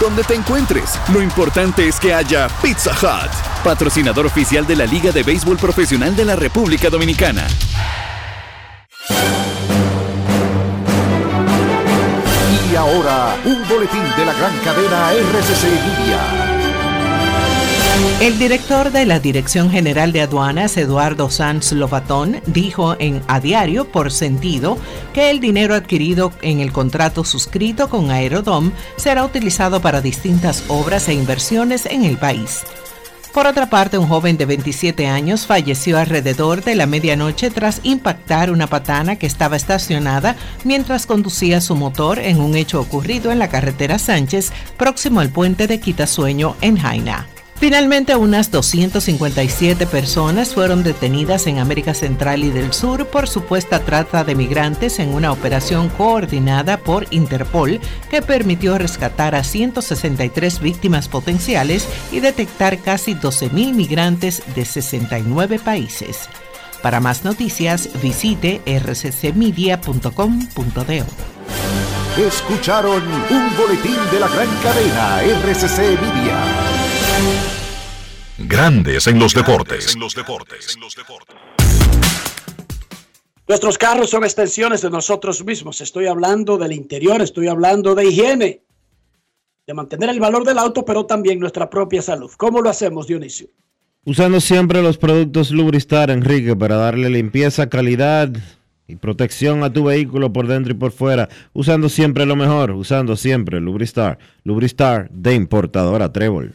[SPEAKER 7] Donde te encuentres, lo importante es que haya Pizza Hut, patrocinador oficial de la Liga de Béisbol Profesional de la República Dominicana.
[SPEAKER 30] Y ahora, un boletín de la gran cadena RCC Media.
[SPEAKER 31] El director de la Dirección General de Aduanas, Eduardo Sanz Lobatón, dijo en A Diario por Sentido que el dinero adquirido en el contrato suscrito con Aerodom será utilizado para distintas obras e inversiones en el país. Por otra parte, un joven de 27 años falleció alrededor de la medianoche tras impactar una patana que estaba estacionada mientras conducía su motor en un hecho ocurrido en la carretera Sánchez, próximo al puente de Quitasueño en Jaina.
[SPEAKER 25] Finalmente, unas 257 personas fueron detenidas en América Central y del Sur por supuesta trata de migrantes en una operación coordinada por Interpol que permitió rescatar a 163 víctimas potenciales y detectar casi 12.000 migrantes de 69 países. Para más noticias, visite rccmedia.com.do.
[SPEAKER 32] Escucharon un boletín de la gran cadena RCC Media.
[SPEAKER 1] Grandes en los deportes.
[SPEAKER 4] Nuestros carros son extensiones de nosotros mismos. Estoy hablando del interior, estoy hablando de higiene, de mantener el valor del auto, pero también nuestra propia salud. ¿Cómo lo hacemos, Dionisio?
[SPEAKER 2] Usando siempre los productos Lubristar, Enrique, para darle limpieza, calidad y protección a tu vehículo por dentro y por fuera. Usando siempre lo mejor, usando siempre Lubristar. Lubristar de importadora Trébol.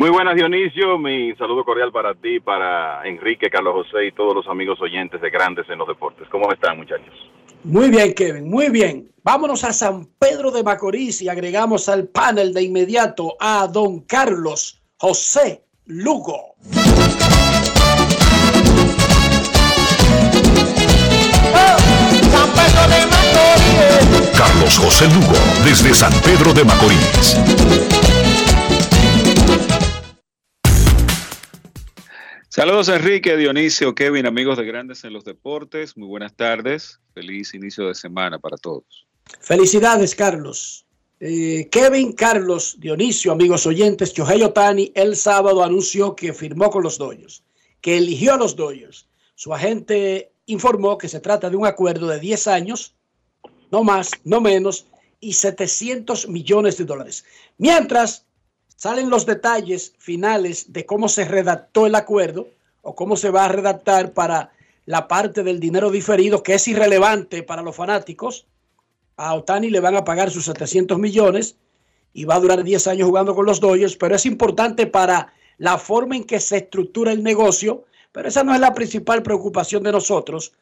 [SPEAKER 33] Muy buenas Dionisio, mi saludo cordial para ti, para Enrique, Carlos José y todos los amigos oyentes de Grandes en los Deportes. ¿Cómo están muchachos?
[SPEAKER 4] Muy bien, Kevin, muy bien. Vámonos a San Pedro de Macorís y agregamos al panel de inmediato a don Carlos José Lugo.
[SPEAKER 1] Carlos José Lugo, desde San Pedro de Macorís.
[SPEAKER 34] Saludos Enrique, Dionisio, Kevin, amigos de Grandes en los Deportes. Muy buenas tardes. Feliz inicio de semana para todos.
[SPEAKER 4] Felicidades, Carlos. Eh, Kevin, Carlos, Dionisio, amigos oyentes, Chohei Otani el sábado anunció que firmó con los Dodgers, que eligió a los Dodgers. Su agente informó que se trata de un acuerdo de 10 años, no más, no menos, y 700 millones de dólares. Mientras salen los detalles finales de cómo se redactó el acuerdo o cómo se va a redactar para la parte del dinero diferido, que es irrelevante para los fanáticos. A Otani le van a pagar sus 700 millones y va a durar 10 años jugando con los Dodgers, pero es importante para la forma en que se estructura el negocio, pero esa no es la principal preocupación de nosotros.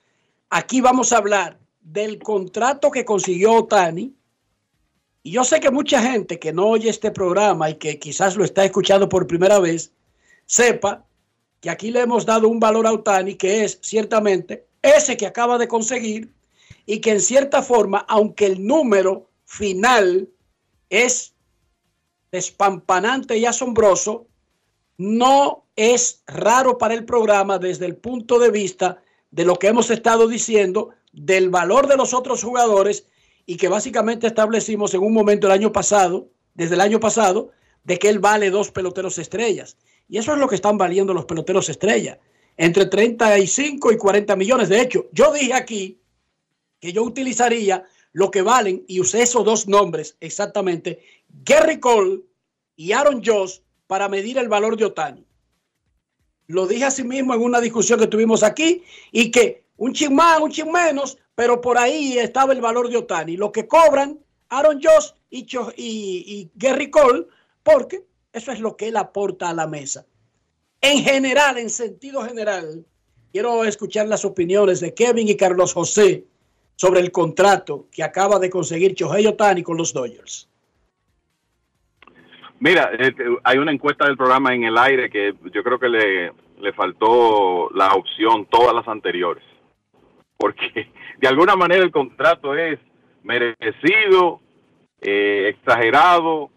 [SPEAKER 4] Aquí vamos a hablar del contrato que consiguió Otani, y yo sé que mucha gente que no oye este programa y que quizás lo está escuchando por primera vez, sepa que aquí le hemos dado un valor a Otani que es ciertamente ese que acaba de conseguir y que en cierta forma, aunque el número final es despampanante y asombroso, no es raro para el programa desde el punto de vista de lo que hemos estado diciendo, del valor de los otros jugadores y que básicamente establecimos en un momento el año pasado, desde el año pasado, de que él vale dos peloteros estrellas. Y eso es lo que están valiendo los peloteros estrellas, entre 35 y 40 millones. De hecho, yo dije aquí que yo utilizaría lo que valen, y usé esos dos nombres exactamente, Gary Cole y Aaron Josh, para medir el valor de Otani. Lo dije así mismo en una discusión que tuvimos aquí y que un chin más, un chin menos, pero por ahí estaba el valor de Otani. Lo que cobran Aaron Josh y, y, Gary Cole, porque eso es lo que él aporta a la mesa. En general, en sentido general, quiero escuchar las opiniones de Kevin y Carlos José sobre el contrato que acaba de conseguir Chohei Otani con los Dodgers.
[SPEAKER 33] Mira, eh, hay una encuesta del programa en el aire que yo creo que le, le faltó la opción todas las anteriores porque de alguna manera el contrato es merecido, eh, exagerado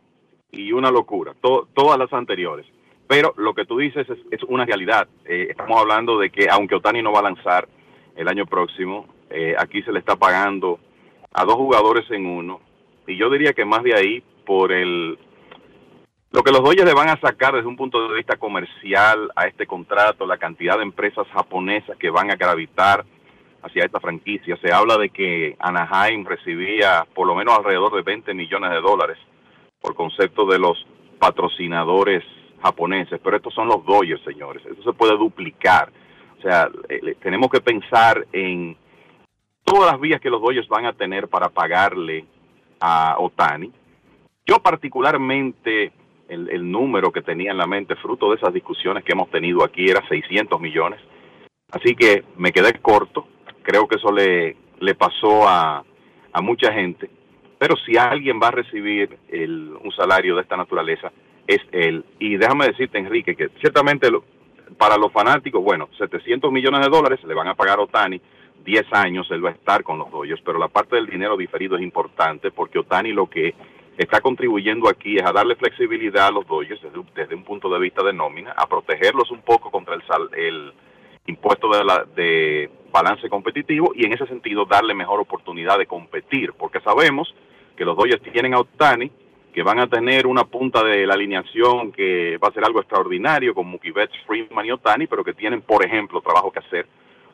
[SPEAKER 33] y una locura, todas las anteriores. Pero lo que tú dices es, una realidad. Eh, estamos hablando de que aunque Otani no va a lanzar el año próximo, eh, aquí se le está pagando a dos jugadores en uno. Y yo diría que más de ahí por el lo que los Dodgers le van a sacar desde un punto de vista comercial a este contrato, la cantidad de empresas japonesas que van a gravitar hacia esta franquicia. Se habla de que Anaheim recibía por lo menos alrededor de 20 millones de dólares por concepto de los patrocinadores japoneses, pero estos son los Dodgers, señores. Eso se puede duplicar. O sea, eh, tenemos que pensar en todas las vías que los Dodgers van a tener para pagarle a Otani. Yo particularmente, el, el, número que tenía en la mente, fruto de esas discusiones que hemos tenido aquí, era 600 millones. Así que me quedé corto. Creo que eso le, le pasó a, a mucha gente. Pero si alguien va a recibir el, un salario de esta naturaleza, es él. Y déjame decirte, Enrique, que ciertamente lo, para los fanáticos, bueno, 700 millones de dólares le van a pagar a Otani, 10 años él va a estar con los Dodgers, pero la parte del dinero diferido es importante porque Otani lo que está contribuyendo aquí es a darle flexibilidad a los Dodgers desde, desde un punto de vista de nómina, a protegerlos un poco contra el, el impuesto de, la, de balance competitivo y en ese sentido darle mejor oportunidad de competir, porque sabemos que los Dodgers tienen a Otani, que van a tener una punta de la alineación que va a ser algo extraordinario con Mookie Betts, Freeman y Otani, pero que tienen, por ejemplo, trabajo que hacer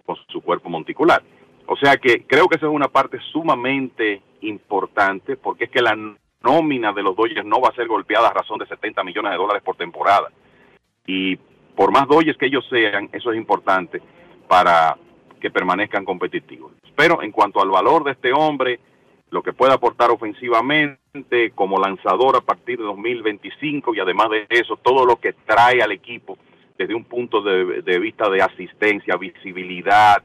[SPEAKER 33] con su cuerpo monticular. O sea que creo que esa es una parte sumamente importante porque es que la nómina de los Dodgers no va a ser golpeada a razón de 70 millones de dólares por temporada. Y por más Dodgers que ellos sean, eso es importante para que permanezcan competitivos. Pero en cuanto al valor de este hombre, lo que puede aportar ofensivamente como lanzador a partir de 2025 y además de eso, todo lo que trae al equipo desde un punto de, de vista de asistencia, visibilidad,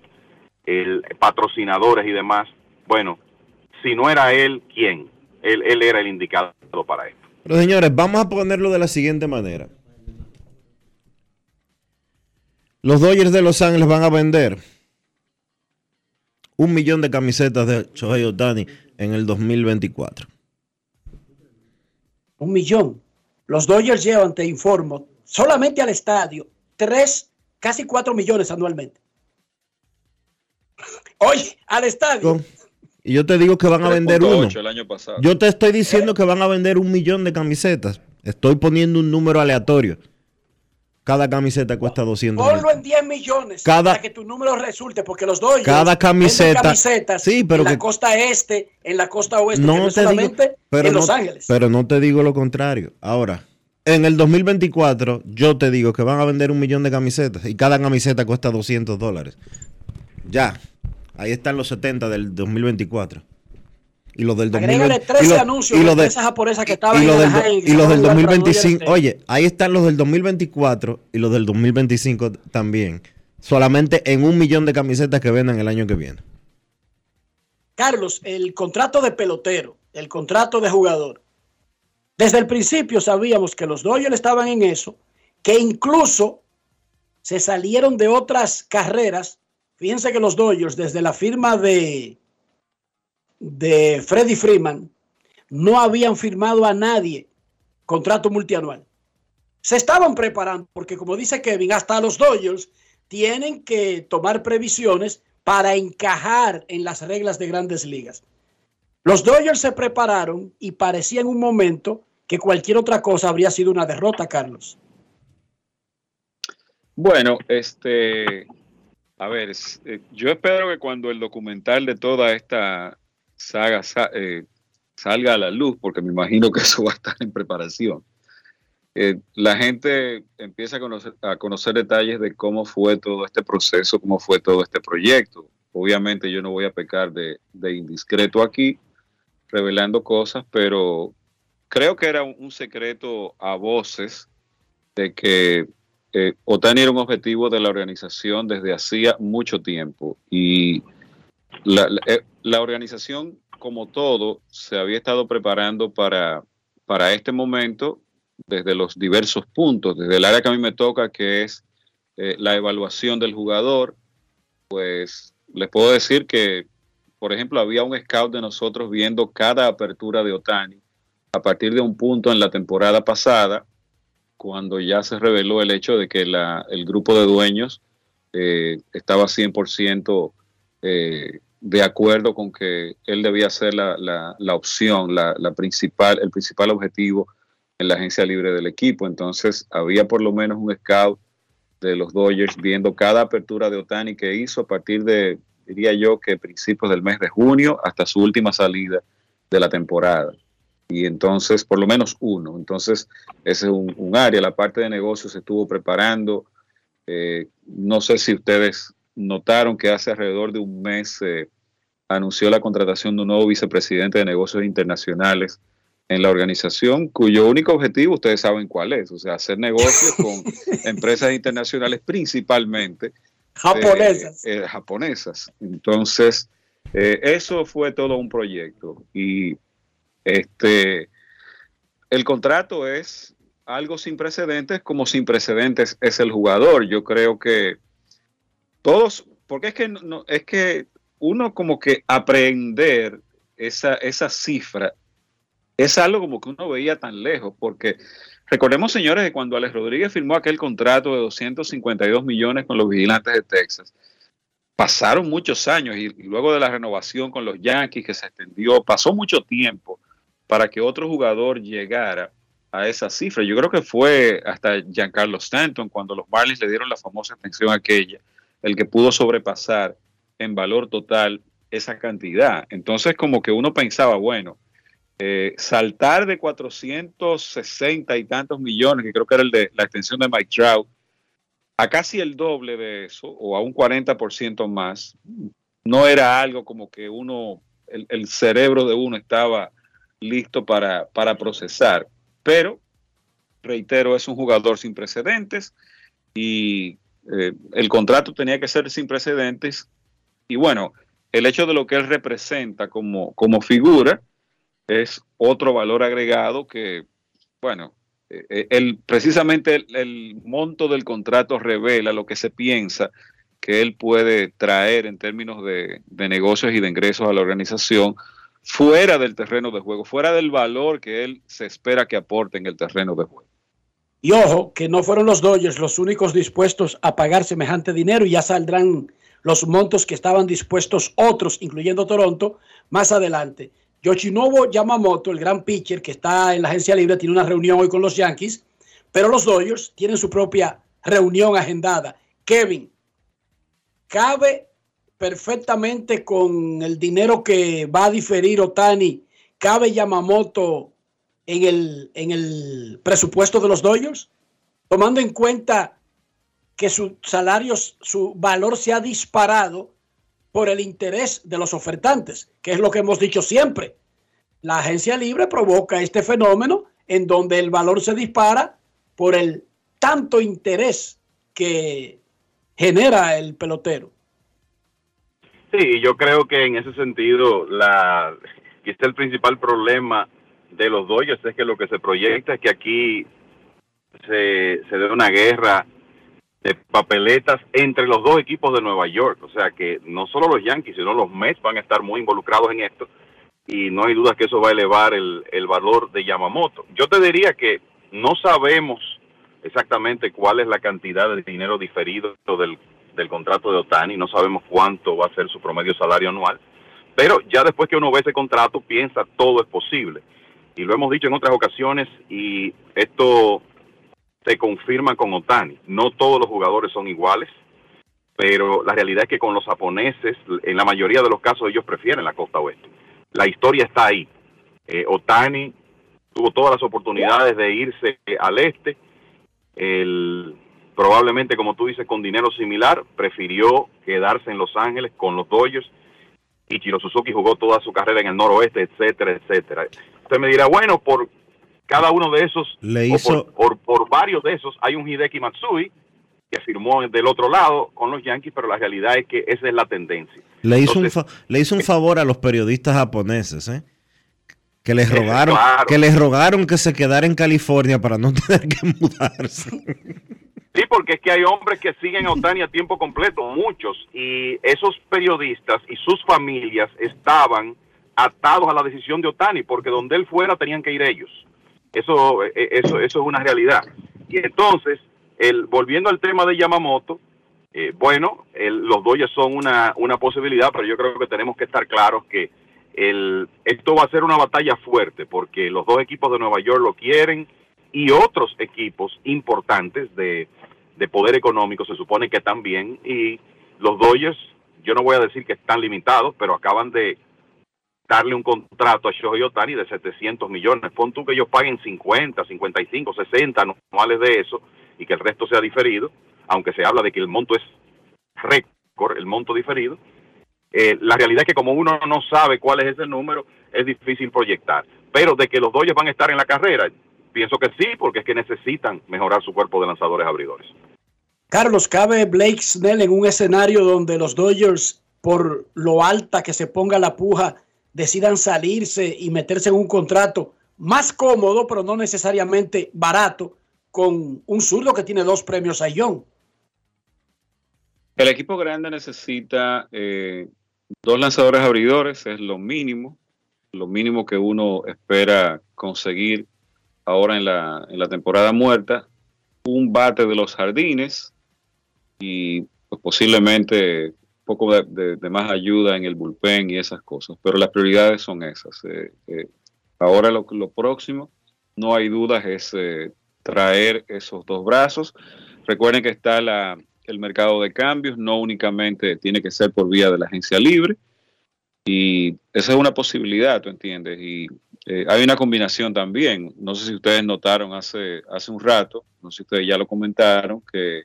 [SPEAKER 33] el, patrocinadores y demás. Bueno, si no era él, ¿quién? Él, él era el indicado para esto.
[SPEAKER 2] Pero señores, vamos a ponerlo de la siguiente manera. Los Dodgers de Los Ángeles van a vender un millón de camisetas de Shohei Otani en el 2024.
[SPEAKER 4] Un millón. Los Dodgers llevan, te informo, solamente al estadio, tres, casi cuatro millones anualmente. Oye, al estadio.
[SPEAKER 2] Y yo te digo que van a vender uno. Yo te estoy diciendo que van a vender un millón de camisetas. Estoy poniendo un número aleatorio. Cada camiseta cuesta 200
[SPEAKER 4] Ponlo en 10 millones
[SPEAKER 2] cada,
[SPEAKER 4] para que tu número resulte, porque los Dodgers
[SPEAKER 2] cada camiseta,
[SPEAKER 4] camisetas
[SPEAKER 2] sí, pero
[SPEAKER 4] en
[SPEAKER 2] que,
[SPEAKER 4] la costa este, en la costa oeste,
[SPEAKER 2] no
[SPEAKER 4] que no
[SPEAKER 2] te
[SPEAKER 4] solamente
[SPEAKER 2] digo, pero
[SPEAKER 4] en
[SPEAKER 2] no,
[SPEAKER 4] Los Ángeles.
[SPEAKER 2] Pero no te digo lo contrario. Ahora, en el 2024, yo te digo que van a vender un millón de camisetas y cada camiseta cuesta 200 dólares. Ya, ahí están los 70 del 2024. Y los del 2025.
[SPEAKER 4] 13
[SPEAKER 2] y lo,
[SPEAKER 4] anuncios
[SPEAKER 2] y lo
[SPEAKER 4] de
[SPEAKER 2] de,
[SPEAKER 4] esas japonesas que estaban
[SPEAKER 2] y los
[SPEAKER 4] en
[SPEAKER 2] del,
[SPEAKER 4] el
[SPEAKER 2] y los del 2025. Oye, ahí están los del 2024 y los del 2025 también. Solamente en un millón de camisetas que vendan el año que viene.
[SPEAKER 4] Carlos, el contrato de pelotero, el contrato de jugador. Desde el principio sabíamos que los Dodgers estaban en eso, que incluso se salieron de otras carreras. Fíjense que los Dodgers, desde la firma de de Freddie Freeman, no habían firmado a nadie contrato multianual. Se estaban preparando, porque como dice Kevin, hasta los Dodgers tienen que tomar previsiones para encajar en las reglas de grandes ligas. Los Dodgers se prepararon y parecía en un momento que cualquier otra cosa habría sido una derrota, Carlos.
[SPEAKER 34] Bueno, este, a ver, eh, yo espero que cuando el documental de toda esta saga, eh, salga a la luz, porque me imagino que (laughs) eso va a estar en preparación. Eh, la gente empieza a conocer, detalles de cómo fue todo este proceso, cómo fue todo este proyecto. Obviamente yo no voy a pecar de, indiscreto aquí, revelando cosas, pero creo que era un, secreto a voces de que eh, Otani era un objetivo de la organización desde hacía mucho tiempo y eh, la, organización como todo se había estado preparando para, para este momento desde los diversos puntos, desde el área que a mí me toca, que es eh, la evaluación del jugador, pues les puedo decir que, por ejemplo, había un scout de nosotros viendo cada apertura de Otani a partir de un punto en la temporada pasada, cuando ya se reveló el hecho de que la, el grupo de dueños eh, estaba 100% eh, de acuerdo con que él debía ser la, la, la opción, la, principal, el principal objetivo en la agencia libre del equipo. Entonces había por lo menos un scout de los Dodgers viendo cada apertura de Otani que hizo a partir de, diría yo, que principios del mes de junio hasta su última salida de la temporada. Y entonces, por lo menos uno. Entonces, ese es un, un área. La parte de negocios se estuvo preparando Eh, no sé si ustedes notaron que hace alrededor de un mes eh, anunció la contratación de un nuevo vicepresidente de negocios internacionales en la organización, cuyo único objetivo ustedes saben cuál es, o sea, hacer negocios con (laughs) empresas internacionales principalmente
[SPEAKER 4] japonesas.
[SPEAKER 34] Eh, japonesas. Entonces, eh, eso fue todo un proyecto y este el contrato es algo sin precedentes, como sin precedentes es el jugador. Yo creo que todos, porque es que no, es que uno como que aprender esa, esa cifra es algo como que uno veía tan lejos, porque recordemos, señores, que cuando Alex Rodríguez firmó aquel contrato de 252 millones con los vigilantes de Texas, pasaron muchos años y luego de la renovación con los Yankees que se extendió, pasó mucho tiempo para que otro jugador llegara a esa cifra. Yo creo que fue hasta Giancarlo Stanton cuando los Marlins le dieron la famosa extensión aquella, el que pudo sobrepasar en valor total esa cantidad. Entonces como que uno pensaba, bueno, eh, saltar de 460 y tantos millones, que creo que era el de la extensión de Mike Trout, a casi el doble de eso, o a un 40% más, no era algo como que uno, el, cerebro de uno estaba listo para, para procesar. Pero, reitero, es un jugador sin precedentes y eh, el contrato tenía que ser sin precedentes. Y bueno, el hecho de lo que él representa como, como figura, es otro valor agregado que, bueno, eh, el, precisamente el, monto del contrato revela lo que se piensa que él puede traer en términos de, de, negocios y de ingresos a la organización fuera del terreno de juego, fuera del valor que él se espera que aporte en el terreno de juego.
[SPEAKER 4] Y ojo, que no fueron los Dodgers los únicos dispuestos a pagar semejante dinero y ya saldrán los montos que estaban dispuestos otros, incluyendo Toronto, más adelante. Yoshinobu Yamamoto, el gran pitcher que está en la agencia libre, tiene una reunión hoy con los Yankees, pero los Dodgers tienen su propia reunión agendada. Kevin, ¿cabe perfectamente con el dinero que va a diferir Otani? ¿Cabe Yamamoto en el, en el presupuesto de los Dodgers? Tomando en cuenta que su salario, su valor se ha disparado por el interés de los ofertantes, que es lo que hemos dicho siempre. La agencia libre provoca este fenómeno en donde el valor se dispara por el tanto interés que genera el pelotero.
[SPEAKER 33] Sí, yo creo que en ese sentido, la, está el principal problema de los Dodgers es que lo que se proyecta es que aquí se, se dé una guerra de papeletas entre los dos equipos de Nueva York. O sea que no solo los Yankees, sino los Mets van a estar muy involucrados en esto y no hay duda que eso va a elevar el, el valor de Yamamoto. Yo te diría que no sabemos exactamente cuál es la cantidad de dinero diferido del, del contrato de Otani, no sabemos cuánto va a ser su promedio salario anual, pero ya después que uno ve ese contrato piensa todo es posible. Y lo hemos dicho en otras ocasiones y esto se confirma con Otani. No todos los jugadores son iguales, pero la realidad es que con los japoneses, en la mayoría de los casos, ellos prefieren la costa oeste. La historia está ahí. Eh, Otani tuvo todas las oportunidades de irse al este. El, probablemente, como tú dices, con dinero similar, prefirió quedarse en Los Ángeles con los Dodgers. Ichiro Suzuki jugó toda su carrera en el noroeste, etcétera, etcétera. Usted me dirá, bueno, por cada uno de esos,
[SPEAKER 2] Le hizo...
[SPEAKER 33] por, por, varios de esos, hay un Hideki Matsui que firmó del otro lado con los Yankees, pero la realidad es que esa es la tendencia.
[SPEAKER 2] Le hizo, un, le hizo un eh, favor a los periodistas japoneses, ¿eh? Que les (laughs) rogaron, que les rogaron que se quedara en California para no (laughs) tener que mudarse.
[SPEAKER 33] Sí, porque es que hay hombres que siguen a Otani a tiempo completo, muchos, y esos periodistas y sus familias estaban atados a la decisión de Otani, porque donde él fuera tenían que ir ellos. Eso, eh, eso, eso es una realidad. Y entonces, el, volviendo al tema de Yamamoto, eh, bueno, los Dodgers son una, una posibilidad, pero yo creo que tenemos que estar claros que el, esto va a ser una batalla fuerte, porque los dos equipos de Nueva York lo quieren y otros equipos importantes de, de poder económico se supone que también, y los Dodgers, yo no voy a decir que están limitados, pero acaban de darle un contrato a Shohei Otani de 700 millones. Pon tú que ellos paguen 50, 55, 60 anuales de eso y que el resto sea diferido. aunque se habla de que el monto es récord, el monto diferido, eh, la realidad es que como uno no sabe cuál es ese número, es difícil proyectar. Pero de que los Dodgers van a estar en la carrera, pienso que sí, porque es que necesitan mejorar su cuerpo de lanzadores abridores.
[SPEAKER 4] Carlos, ¿cabe Blake Snell en un escenario donde los Dodgers, por lo alta que se ponga la puja, decidan salirse y meterse en un contrato más cómodo, pero no necesariamente barato, con un zurdo que tiene dos premios a Young?
[SPEAKER 34] El equipo grande necesita eh, dos lanzadores abridores, es lo mínimo, lo mínimo que uno espera conseguir ahora en la, en la temporada muerta, un bate de los jardines y pues, posiblemente poco de, más ayuda en el bullpen y esas cosas, pero las prioridades son esas. Eh, eh, ahora lo, lo, próximo, no hay dudas, es eh, traer esos dos brazos. Recuerden que está la, el mercado de cambios, no únicamente tiene que ser por vía de la agencia libre, y esa es una posibilidad, tú entiendes, y eh, hay una combinación también. No sé si ustedes notaron hace, hace un rato, no sé si ustedes ya lo comentaron, que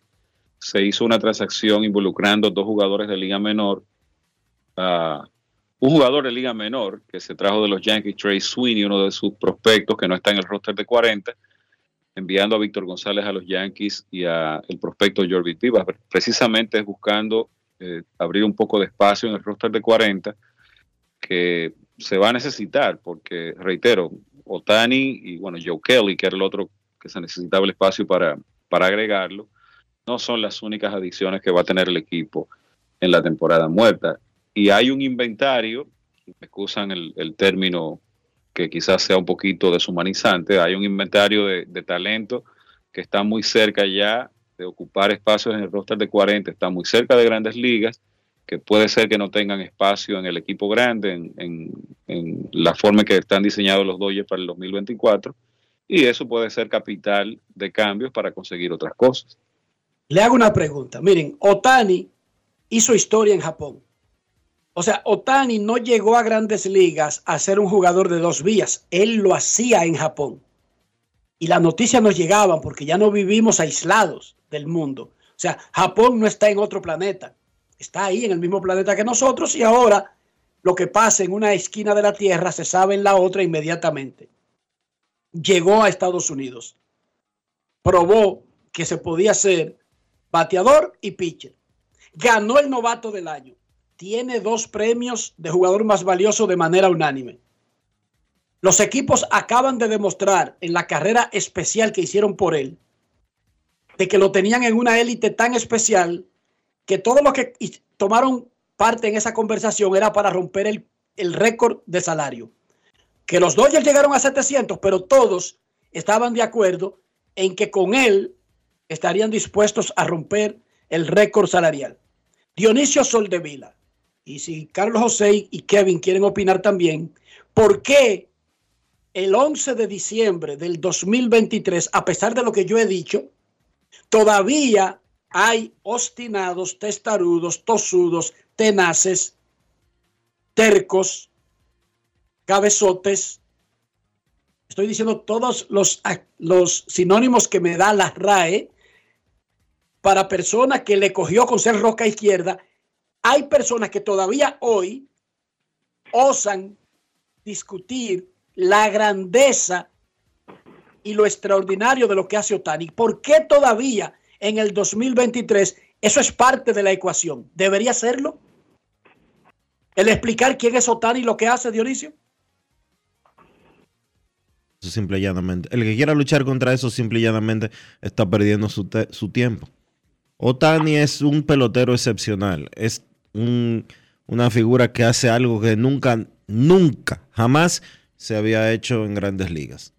[SPEAKER 34] se hizo una transacción involucrando dos jugadores de Liga Menor. un jugador de Liga Menor que se trajo de los Yankees, Trey Sweeney, uno de sus prospectos que no está en el roster de 40, enviando a Víctor González a los Yankees y a el prospecto Jordi Pivas, precisamente buscando eh, abrir un poco de espacio en el roster de 40 que se va a necesitar, porque reitero, Otani y bueno, Joe Kelly, que era el otro que se necesitaba el espacio para, para agregarlo, no son las únicas adiciones que va a tener el equipo en la temporada muerta. Y hay un inventario, me excusan el, término que quizás sea un poquito deshumanizante, hay un inventario de, de talento que está muy cerca ya de ocupar espacios en el roster de 40, está muy cerca de grandes ligas que puede ser que no tengan espacio en el equipo grande, en, la forma en que están diseñados los Dodgers para el 2024, y eso puede ser capital de cambios para conseguir otras cosas.
[SPEAKER 4] Le hago una pregunta. Miren, Otani hizo historia en Japón. O sea, Otani no llegó a grandes ligas a ser un jugador de dos vías. Él lo hacía en Japón. Y las noticias nos llegaban porque ya no vivimos aislados del mundo. O sea, Japón no está en otro planeta está ahí en el mismo planeta que nosotros y ahora lo que pasa en una esquina de la Tierra se sabe en la otra inmediatamente. Llegó a Estados Unidos, probó que se podía ser bateador y pitcher, ganó el novato del año, tiene dos premios de jugador más valioso de manera unánime. Los equipos acaban de demostrar en la carrera especial que hicieron por él, de que lo tenían en una élite tan especial que todos los que tomaron parte en esa conversación era para romper el, récord de salario. Que los Dodgers llegaron a 700, pero todos estaban de acuerdo en que con él estarían dispuestos a romper el récord salarial. Dionisio Soldevila, y si Carlos José y Kevin quieren opinar también, ¿por qué el 11 de diciembre del 2023, a pesar de lo que yo he dicho, todavía hay obstinados, testarudos, tosudos, tenaces, tercos, cabezotes. Estoy diciendo todos los, los sinónimos que me da la RAE para personas que le cogió con ser roca izquierda. Hay personas que todavía hoy osan discutir la grandeza y lo extraordinario de lo que hace Otani. ¿Por qué todavía en el 2023, eso es parte de la ecuación. ¿Debería serlo? ¿El explicar quién es Otani y lo que hace Dionisio?
[SPEAKER 2] Simple y llanamente. El que quiera luchar contra eso, simple y llanamente, está perdiendo su, su tiempo. Otani es un pelotero excepcional. Es una figura que hace algo que nunca, nunca, jamás se había hecho en grandes ligas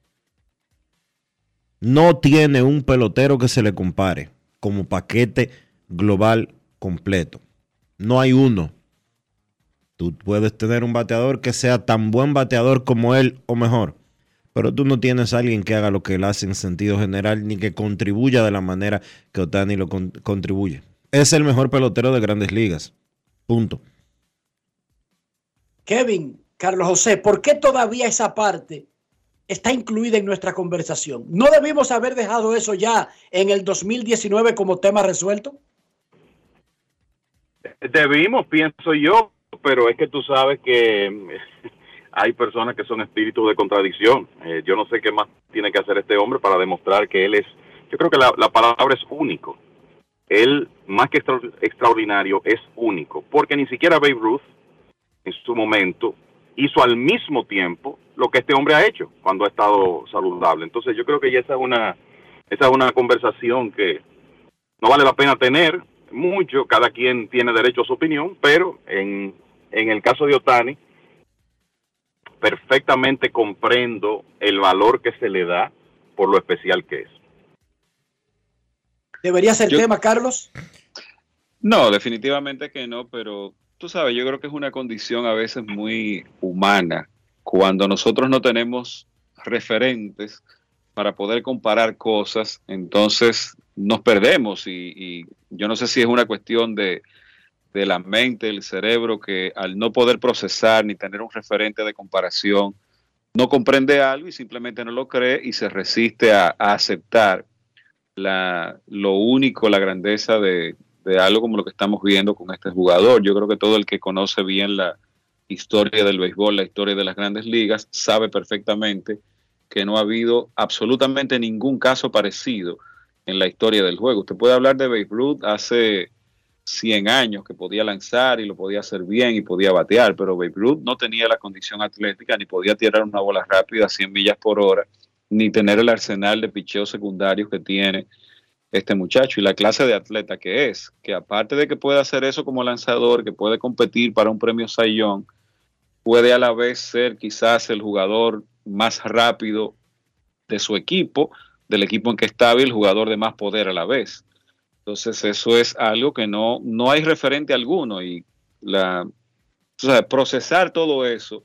[SPEAKER 2] no tiene un pelotero que se le compare como paquete global completo. No hay uno. Tú puedes tener un bateador que sea tan buen bateador como él o mejor, pero tú no tienes a alguien que haga lo que él hace en sentido general ni que contribuya de la manera que Otani lo contribuye. Es el mejor pelotero de grandes ligas. Punto.
[SPEAKER 4] Kevin, Carlos José, ¿por qué todavía esa parte está incluida en nuestra conversación. ¿No debimos haber dejado eso ya en el 2019 como tema resuelto?
[SPEAKER 33] Debimos, pienso yo, pero es que tú sabes que hay personas que son espíritus de contradicción. Eh, yo no sé qué más tiene que hacer este hombre para demostrar que él es, yo creo que la, palabra es único. Él, más que extraordinario, es único, porque ni siquiera Babe Ruth, en su momento, hizo al mismo tiempo lo que este hombre ha hecho cuando ha estado saludable. Entonces yo creo que ya esa es una, esa es una conversación que no vale la pena tener mucho, cada quien tiene derecho a su opinión, pero en, en el caso de Otani, perfectamente comprendo el valor que se le da por lo especial que es.
[SPEAKER 4] ¿Debería ser tema, Carlos?
[SPEAKER 34] No, definitivamente que no, pero tú sabes, yo creo que es una condición a veces muy humana cuando nosotros no tenemos referentes para poder comparar cosas, entonces nos perdemos y, yo no sé si es una cuestión de, de la mente, el cerebro, que al no poder procesar ni tener un referente de comparación, no comprende algo y simplemente no lo cree y se resiste a, aceptar la, lo único, la grandeza de, de, algo como lo que estamos viendo con este jugador. Yo creo que todo el que conoce bien la historia del béisbol, la historia de las grandes ligas, sabe perfectamente que no ha habido absolutamente ningún caso parecido en la historia del juego. Usted puede hablar de Babe Ruth hace 100 años que podía lanzar y lo podía hacer bien y podía batear, pero Babe Ruth no tenía la condición atlética ni podía tirar una bola rápida a 100 millas por hora, ni tener el arsenal de picheos secundarios que tiene este muchacho y la clase de atleta que es, que aparte de que puede hacer eso como lanzador, que puede competir para un premio Sayón, puede a la vez ser quizás el jugador más rápido de su equipo, del equipo en que está el jugador de más poder a la vez. Entonces eso es algo que no, no hay referente alguno y la, procesar todo eso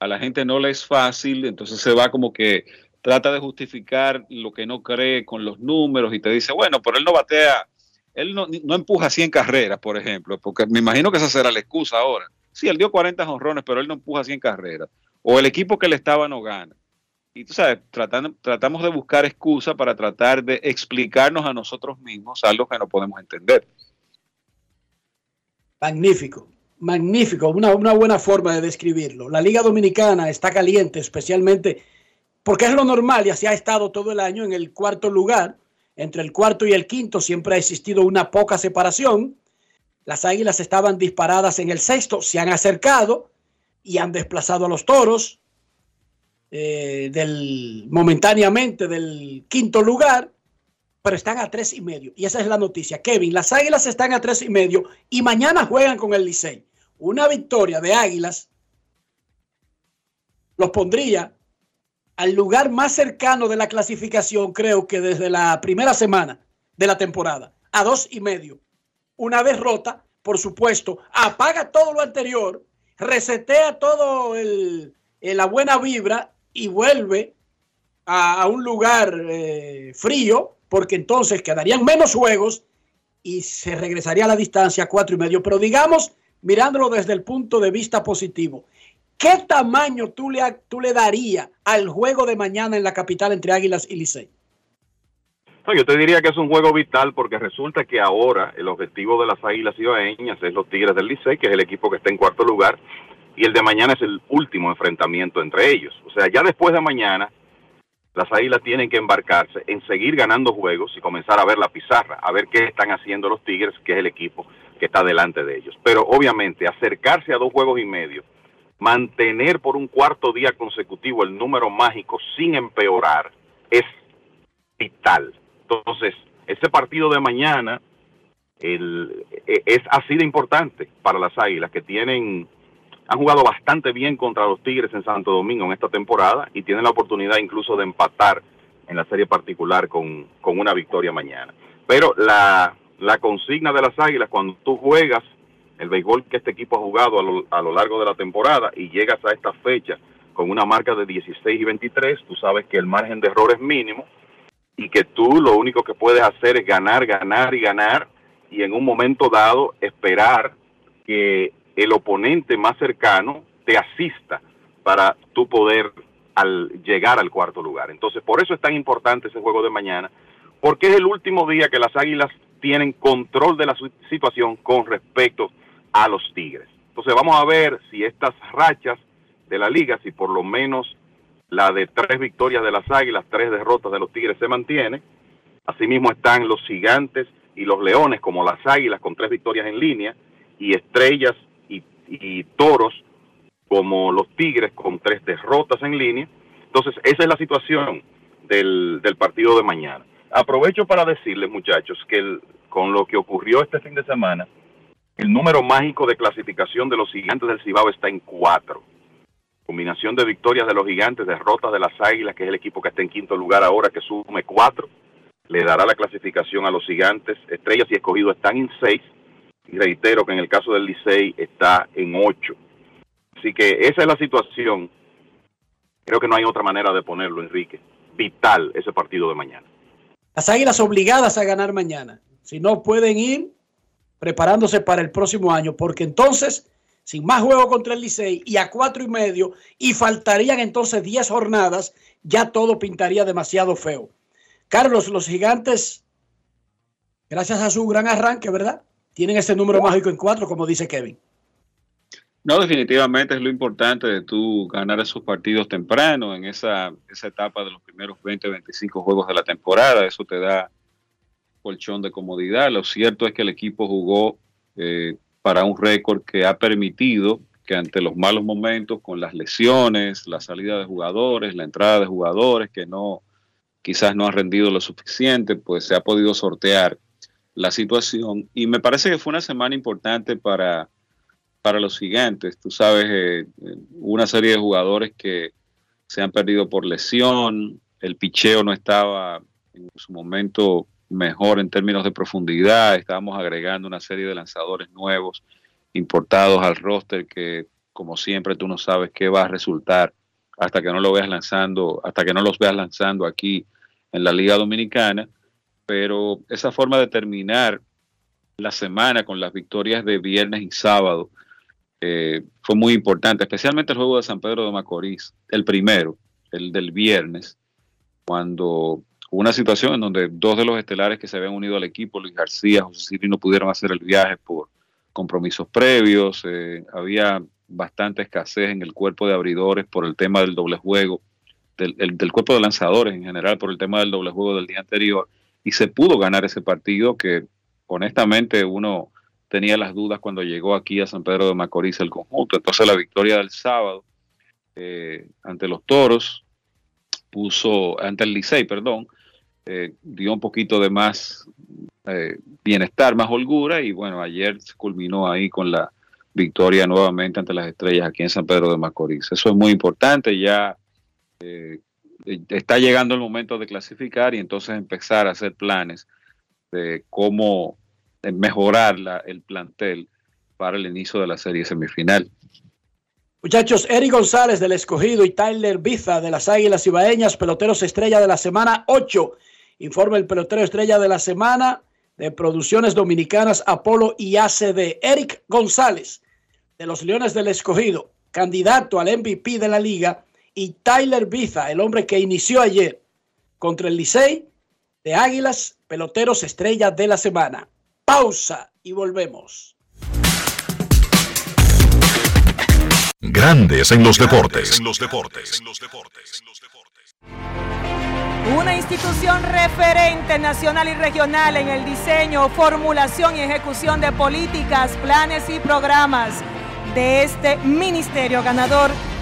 [SPEAKER 34] a la gente no le es fácil, entonces se va como que trata de justificar lo que no cree con los números y te dice, bueno, pero él no batea, él no, no empuja 100 carreras, por ejemplo, porque me imagino que esa será la excusa ahora. Sí, él dio 40 honrones, pero él no empuja 100 carreras. O el equipo que le estaba no gana. Y tú sabes, tratamos de buscar excusa para tratar de explicarnos a nosotros mismos algo que no podemos entender.
[SPEAKER 4] Magnífico, magnífico, una, una buena forma de describirlo. La Liga Dominicana está caliente, especialmente porque es lo normal y así ha estado todo el año en el cuarto lugar. Entre el cuarto y el quinto siempre ha existido una poca separación. Las águilas estaban disparadas en el sexto, se han acercado y han desplazado a los toros eh, del, momentáneamente del quinto lugar, pero están a tres y medio. Y esa es la noticia. Kevin, las Águilas están a tres y medio y mañana juegan con el Licey. Una victoria de Águilas los pondría al lugar más cercano de la clasificación, creo que desde la primera semana de la temporada, a dos y medio. Una derrota, por supuesto, apaga todo lo anterior, resetea todo el, la buena vibra y vuelve a, un lugar eh, frío, porque entonces quedarían menos juegos y se regresaría a la distancia cuatro y medio. Pero digamos, mirándolo desde el punto de vista positivo, ¿qué tamaño tú le, tú le darías al juego de mañana en la capital entre Águilas y Licey?
[SPEAKER 33] yo te diría que es un juego vital porque resulta que ahora el objetivo de las Águilas Ibaeñas es los Tigres del Licey, que es el equipo que está en cuarto lugar, y el de mañana es el último enfrentamiento entre ellos. O sea, ya después de mañana, las Águilas tienen que embarcarse en seguir ganando juegos y comenzar a ver la pizarra, a ver qué están haciendo los Tigres, que es el equipo que está delante de ellos. Pero obviamente acercarse a dos juegos y medio, mantener por un cuarto día consecutivo el número mágico sin empeorar, es vital. Entonces, ese partido de mañana el, e, es así de importante para las Águilas que tienen han jugado bastante bien contra los Tigres en Santo Domingo en esta temporada y tienen la oportunidad incluso de empatar en la serie particular con, una victoria mañana. Pero la, consigna de las Águilas, cuando tú juegas el béisbol que este equipo ha jugado a lo, a lo largo de la temporada y llegas a esta fecha con una marca de 16 y 23, tú sabes que el margen de error es mínimo y que tú lo único que puedes hacer es ganar, ganar y ganar y en un momento dado esperar que el oponente más cercano te asista para tú poder al llegar al cuarto lugar. Entonces, por eso es tan importante ese juego de mañana, porque es el último día que las Águilas tienen control de la situación con respecto a los Tigres. Entonces, vamos a ver si estas rachas de la liga, si por lo menos la de tres victorias de las Águilas, tres derrotas de los Tigres se mantiene. Asimismo están los Gigantes y los Leones como las Águilas con tres victorias en línea y Estrellas y, Toros como los Tigres con tres derrotas en línea. Entonces, esa es la situación del, partido de mañana. Aprovecho para decirles, muchachos, que con lo que ocurrió este fin de semana, el número mágico de clasificación de los gigantes del Cibao está en cuatro. Combinación de victorias de los gigantes, derrotas de las águilas, que es el equipo que está en quinto lugar ahora, que sume cuatro, le dará la clasificación a los gigantes. Estrellas y escogidos están en seis. Y reitero que en el caso del Licey está en ocho. Así que esa es la situación. Creo que no hay otra manera de ponerlo, Enrique. Vital ese partido de mañana.
[SPEAKER 4] Las águilas obligadas a ganar mañana. Si no pueden ir preparándose para el próximo año, porque entonces sin más juego contra el Licey y a cuatro y medio, y faltarían entonces diez jornadas, ya todo pintaría demasiado feo. Carlos, los gigantes, gracias a su gran arranque, ¿verdad? Tienen ese número mágico en cuatro, como dice Kevin.
[SPEAKER 34] No, definitivamente es lo importante de tú ganar esos partidos temprano en esa, esa etapa de los primeros 20, 25 juegos de la temporada. Eso te da colchón de comodidad. Lo cierto es que el equipo jugó eh, para un récord que ha permitido que ante los malos momentos, con las lesiones, la salida de jugadores, la entrada de jugadores que no quizás no han rendido lo suficiente, pues se ha podido sortear la situación. Y me parece que fue una semana importante para, para los gigantes. Tú sabes, eh, una serie de jugadores que se han perdido por lesión, el picheo no estaba en su momento mejor en términos de profundidad. Estábamos agregando una serie de lanzadores nuevos importados al roster que, como siempre, tú no sabes qué va a resultar hasta que no lo veas lanzando, hasta que no los veas lanzando aquí en la Liga Dominicana. Pero esa forma de terminar la semana con las victorias de viernes y sábado eh, fue muy importante, especialmente el juego de San Pedro de Macorís, el primero, el del viernes, cuando una situación en donde dos de los estelares que se habían unido al equipo, Luis García, José Siri, no pudieron hacer el viaje por compromisos previos, eh, había bastante escasez en el cuerpo de abridores por el tema del doble juego, del, del, cuerpo de lanzadores en general por el tema del doble juego del día anterior, y se pudo ganar ese partido que honestamente uno tenía las dudas cuando llegó aquí a San Pedro de Macorís el conjunto. Entonces la victoria del sábado eh, ante los Toros puso, ante el Licey, perdón, eh, dio un poquito de más eh, bienestar, más holgura y bueno, ayer se culminó ahí con la victoria nuevamente ante las estrellas aquí en San Pedro de Macorís. Eso es muy importante, ya eh, está llegando el momento de clasificar y entonces empezar a hacer planes de cómo mejorar el plantel para el inicio de la serie semifinal.
[SPEAKER 4] Muchachos, Eric González del Escogido y Tyler Biza de las Águilas Ibaeñas, peloteros estrella de la semana 8 Informa el pelotero estrella de la semana de Producciones Dominicanas Apolo y ACD. Eric González de los Leones del Escogido, candidato al MVP de la liga. Y Tyler Biza, el hombre que inició ayer contra el Licey de Águilas, peloteros estrella de la semana. Pausa y volvemos.
[SPEAKER 1] Grandes en los deportes. En los deportes.
[SPEAKER 35] Una institución referente nacional y regional en el diseño, formulación y ejecución de políticas, planes y programas de este ministerio ganador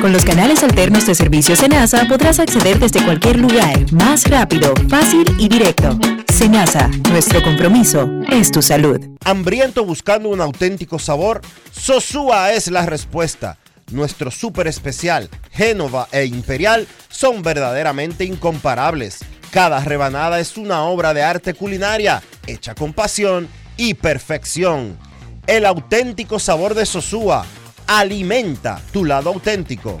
[SPEAKER 36] Con los canales alternos de servicio Senasa podrás acceder desde cualquier lugar, más rápido, fácil y directo. Senasa, nuestro compromiso es tu salud.
[SPEAKER 2] Hambriento buscando un auténtico sabor, Sosúa es la respuesta. Nuestro súper especial, Génova e Imperial, son verdaderamente incomparables. Cada rebanada es una obra de arte culinaria, hecha con pasión y perfección. El auténtico sabor de Sosúa alimenta tu lado auténtico.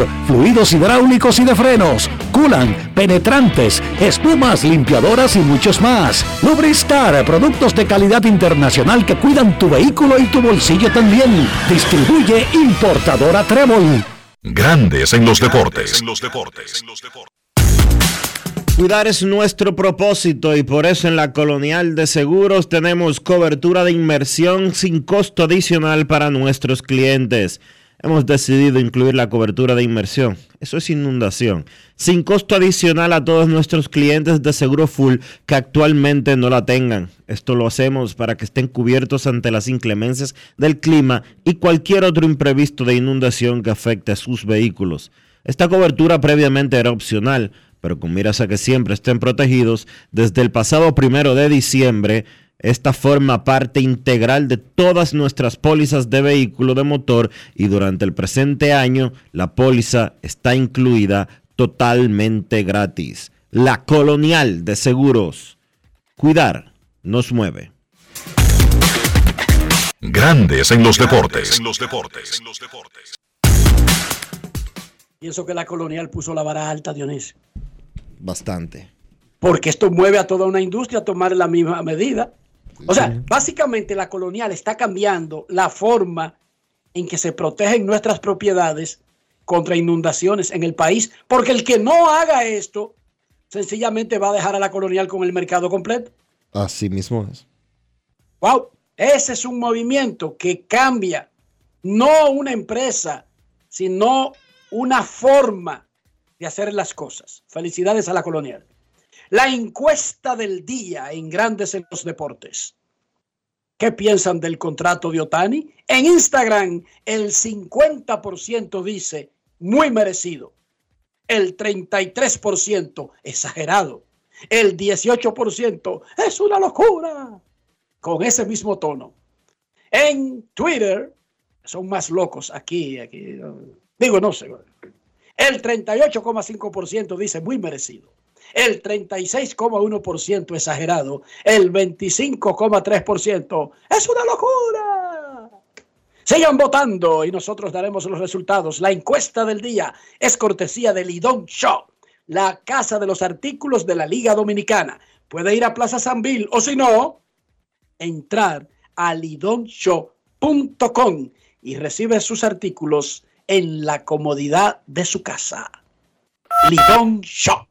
[SPEAKER 37] fluidos hidráulicos y de frenos, culan, penetrantes, espumas, limpiadoras y muchos más. Lubristar, productos de calidad internacional que cuidan tu vehículo y tu bolsillo también. Distribuye importadora Trébol.
[SPEAKER 1] Grandes en los deportes.
[SPEAKER 2] Cuidar es nuestro propósito y por eso en la Colonial de Seguros tenemos cobertura de inmersión sin costo adicional para nuestros clientes hemos decidido incluir la cobertura de inmersión. Eso es inundación. Sin costo adicional a todos nuestros clientes de seguro full que actualmente no la tengan. Esto lo hacemos para que estén cubiertos ante las inclemencias del clima y cualquier otro imprevisto de inundación que afecte a sus vehículos. Esta cobertura previamente era opcional, pero con miras a que siempre estén protegidos, desde el pasado primero de diciembre esta forma parte integral de todas nuestras pólizas de vehículo de motor y durante el presente año la póliza está incluida totalmente gratis. La Colonial de Seguros. Cuidar nos mueve.
[SPEAKER 1] Grandes en los deportes. En los deportes.
[SPEAKER 4] Pienso que la Colonial puso la vara alta, Dionisio.
[SPEAKER 2] Bastante.
[SPEAKER 4] Porque esto mueve a toda una industria a tomar la misma medida. O sea, básicamente la colonial está cambiando la forma en que se protegen nuestras propiedades contra inundaciones en el país, porque el que no haga esto, sencillamente va a dejar a la colonial con el mercado completo.
[SPEAKER 2] Así mismo es.
[SPEAKER 4] Wow, ese es un movimiento que cambia no una empresa, sino una forma de hacer las cosas. Felicidades a la colonial. La encuesta del día en Grandes en los Deportes. ¿Qué piensan del contrato de Otani? En Instagram, el 50% dice muy merecido. El 33% exagerado. El 18% es una locura. Con ese mismo tono. En Twitter, son más locos aquí, aquí. Digo, no sé. El 38,5% dice muy merecido el 36,1% exagerado, el 25,3% es una locura. Sigan votando y nosotros daremos los resultados. La encuesta del día es cortesía de Lidón Shop, la casa de los artículos de la Liga Dominicana. Puede ir a Plaza San Bill o si no, entrar a lidonshop.com y recibe sus artículos en la comodidad de su casa. Lidón Shop.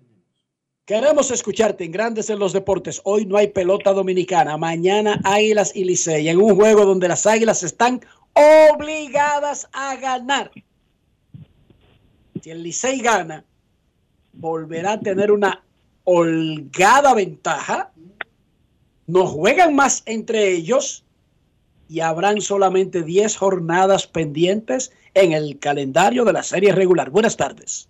[SPEAKER 4] Queremos escucharte en Grandes en los Deportes. Hoy no hay pelota dominicana. Mañana Águilas y Licey en un juego donde las Águilas están obligadas a ganar. Si el Licey gana, volverá a tener una holgada ventaja. No juegan más entre ellos y habrán solamente 10 jornadas pendientes en el calendario de la serie regular. Buenas tardes.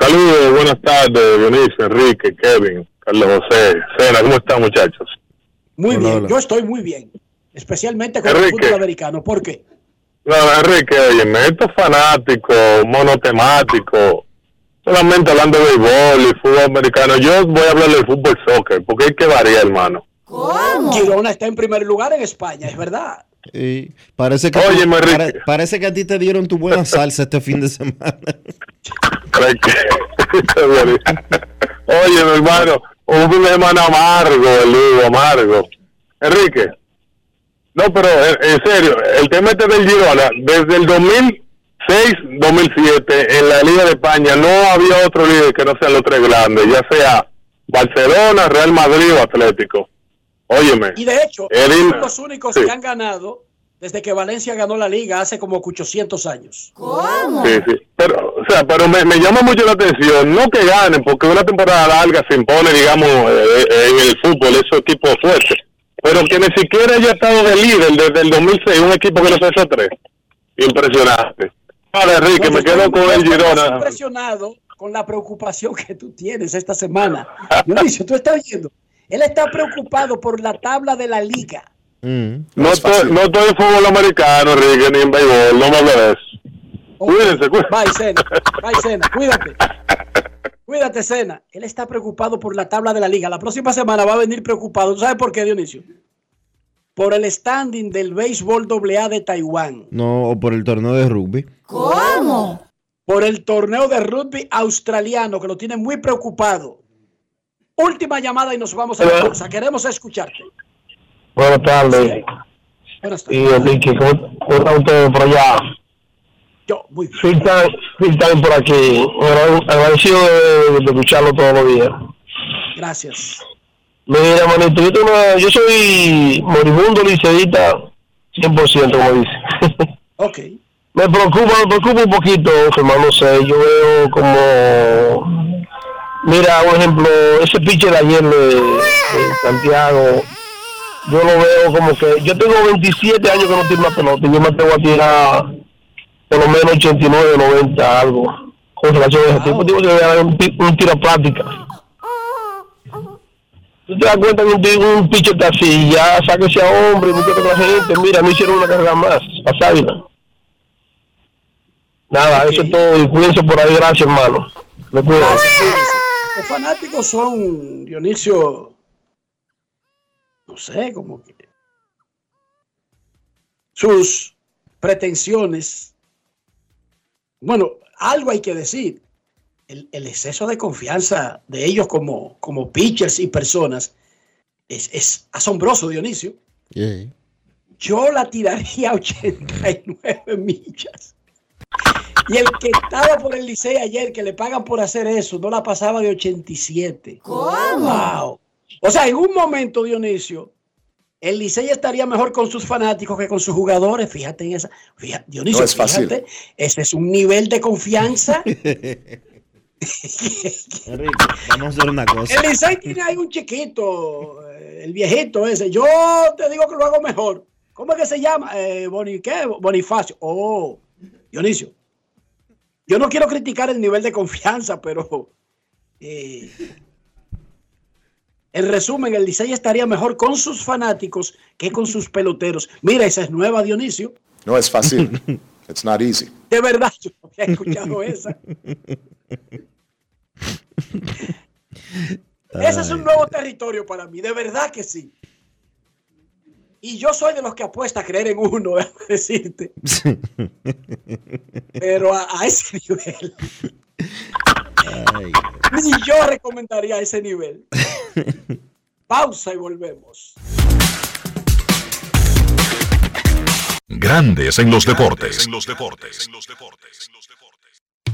[SPEAKER 38] Saludos, buenas tardes, Dionisio, Enrique, Kevin, Carlos José, Sena, ¿cómo están muchachos?
[SPEAKER 4] Muy bien, yo estoy muy bien, especialmente con el fútbol americano. ¿Por qué?
[SPEAKER 38] No, Enrique, oye, estos fanáticos monotemáticos, solamente hablando de béisbol y fútbol americano, yo voy a hablar del fútbol soccer, porque hay que variar, hermano.
[SPEAKER 4] ¿Cómo? Girona está en primer lugar en España, es verdad.
[SPEAKER 2] Y parece que
[SPEAKER 38] Oye,
[SPEAKER 2] parece que a ti te dieron tu buena salsa este fin de semana.
[SPEAKER 38] Oye, mi hermano, un fin de semana amargo, el Lugo, amargo. Enrique, no, pero en, serio, el tema este del Girona, desde el 2006-2007 en la Liga de España no había otro líder que no sean los tres grandes, ya sea Barcelona, Real Madrid o Atlético. Óyeme,
[SPEAKER 4] Y de hecho,
[SPEAKER 38] El
[SPEAKER 4] son los únicos
[SPEAKER 38] Sí.
[SPEAKER 4] que han ganado desde que Valencia ganó la liga hace como 800 años.
[SPEAKER 38] Sí, sí. Pero, o sea, pero me, me llama mucho la atención, no que ganen, porque una temporada larga se impone, digamos, eh, eh, en el fútbol, esos equipos fuertes. Pero que ni siquiera haya estado de líder desde el 2006, un equipo que no se hizo tres. Impresionante. Vale, Enrique, me quedo con el Girona.
[SPEAKER 4] impresionado con la preocupación que tú tienes esta semana. Dionisio, tú estás viendo. Él está preocupado por la tabla de la liga.
[SPEAKER 38] No estoy, no estoy en fútbol americano, Enrique, ni en béisbol, no me hables de eso. Cuídense, cuídense.
[SPEAKER 4] Bye, Sena. Bye, Sena. (laughs) Cuídate. Cuídate, Sena. Él está preocupado por la tabla de la liga. La próxima semana va a venir preocupado. ¿Tú sabes por qué, Dionisio? Por el standing del béisbol AA de Taiwán.
[SPEAKER 2] No, o por el torneo de rugby.
[SPEAKER 4] ¿Cómo? Por el torneo de rugby australiano, que lo tiene muy preocupado. Última llamada y nos vamos a la pausa. Queremos escucharte.
[SPEAKER 39] Buenas tardes. Y Enrique, ¿cómo, cómo están ustedes por allá?
[SPEAKER 4] Yo, muy bien.
[SPEAKER 39] Time por aquí. Agradecido de, de escucharlo todos los días.
[SPEAKER 4] Gracias.
[SPEAKER 39] Mira, manito, yo, tengo una- yo soy moribundo liceísta 100%, como dice. (laughs)
[SPEAKER 4] Ok.
[SPEAKER 39] Me preocupa, me preocupa un poquito, hermano, no sé, yo veo como... Mira, por ejemplo, ese pitcher de ayer de, Santiago, yo lo veo como que... Yo tengo 27 años que no tiro una pelota yo me atrevo a tirar por lo menos 89, 90, algo. Con relación a ese tipo, tipo que un, un tiro práctica. Tú te das cuenta que un, un pitcher está así, ya sáquese a hombre, con la gente, mira, no hicieron una carrera más, pasárila. Nada, eso es todo. Y cuídense por ahí. Gracias, hermano. Me cuidan.
[SPEAKER 4] Los fanáticos son, Dionisio, no sé, como que sus pretensiones. Bueno, algo hay que decir. El, el exceso de confianza de ellos como, como pitchers y personas es, es asombroso, Dionisio. Yo la tiraría (laughs) a 89 millas. Y el que estaba por el Licey ayer, que le pagan por hacer eso, no la pasaba de 87. Wow. O sea, en un momento, Dionisio, el Licey estaría mejor con sus fanáticos que con sus jugadores. Fíjate en esa. Fíjate, Dionisio,
[SPEAKER 40] No es fácil.
[SPEAKER 4] fíjate, ese es un nivel de confianza.
[SPEAKER 2] Enrique, (laughs) (laughs) vamos a hacer una cosa.
[SPEAKER 4] El Licey tiene ahí un chiquito, eh, el viejito ese. Yo te digo que lo hago mejor. ¿Cómo es que se llama? Eh, Boni- ¿qué? Bonifacio. Oh, Dionisio. Yo no quiero criticar el nivel de confianza, pero eh, en resumen, el Licey estaría mejor con sus fanáticos que con sus peloteros. Mira, esa es nueva, Dionisio.
[SPEAKER 40] No es fácil. It's not easy.
[SPEAKER 4] De verdad, yo no había escuchado esa. (laughs) Ese es un nuevo territorio para mí, de verdad que sí. Y yo soy de los que apuesta a creer en uno, (laughs) decirte. Pero a, ese nivel. Ay. Ni yo recomendaría ese nivel. Pausa y volvemos.
[SPEAKER 1] Grandes en los deportes. En los deportes. En los deportes.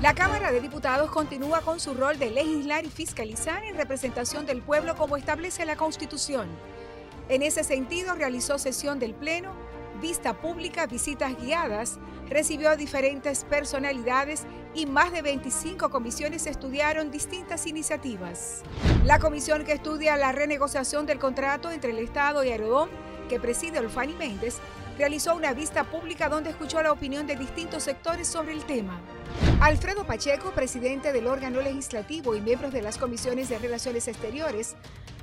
[SPEAKER 14] La Cámara de Diputados continúa con su rol de legislar y fiscalizar en representación del pueblo como establece la Constitución. En ese sentido, realizó sesión del Pleno, vista pública, visitas guiadas, recibió a diferentes personalidades y más de 25 comisiones estudiaron distintas iniciativas. La comisión que estudia la renegociación del contrato entre el Estado y Aerodón, que preside Olfani Méndez, realizó una vista pública donde escuchó la opinión de distintos sectores sobre el tema. Alfredo Pacheco, presidente del órgano legislativo y miembros de las comisiones de Relaciones Exteriores,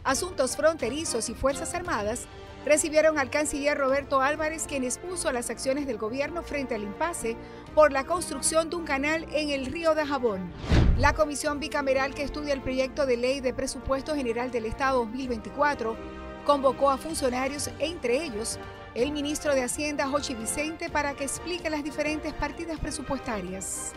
[SPEAKER 14] Asuntos Fronterizos y Fuerzas Armadas, recibieron al canciller Roberto Álvarez, quien expuso las acciones del gobierno frente al impasse por la construcción de un canal en el río de Jabón. La comisión bicameral que estudia el proyecto de ley de presupuesto general del Estado 2024 convocó a funcionarios, entre ellos el ministro de Hacienda, Jochi Vicente, para que explique las diferentes partidas presupuestarias.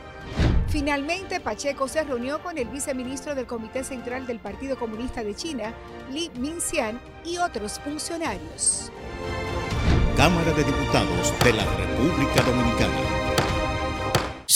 [SPEAKER 14] Finalmente, Pacheco se reunió con el viceministro del Comité Central del Partido Comunista de China, Li Minxian, y otros funcionarios.
[SPEAKER 41] Cámara de Diputados de la República Dominicana.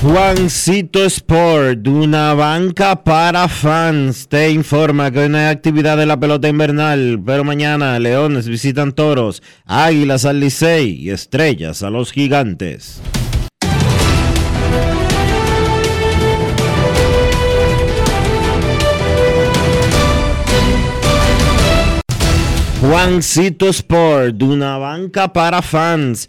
[SPEAKER 2] Juancito Sport, una banca para fans, te informa que hoy no hay actividad de la pelota invernal, pero mañana Leones visitan Toros, Águilas al Licey y Estrellas a los Gigantes. Juancito Sport, una banca para fans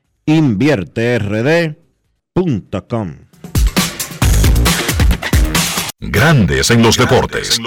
[SPEAKER 2] invierterd.com.
[SPEAKER 1] Grandes en los deportes.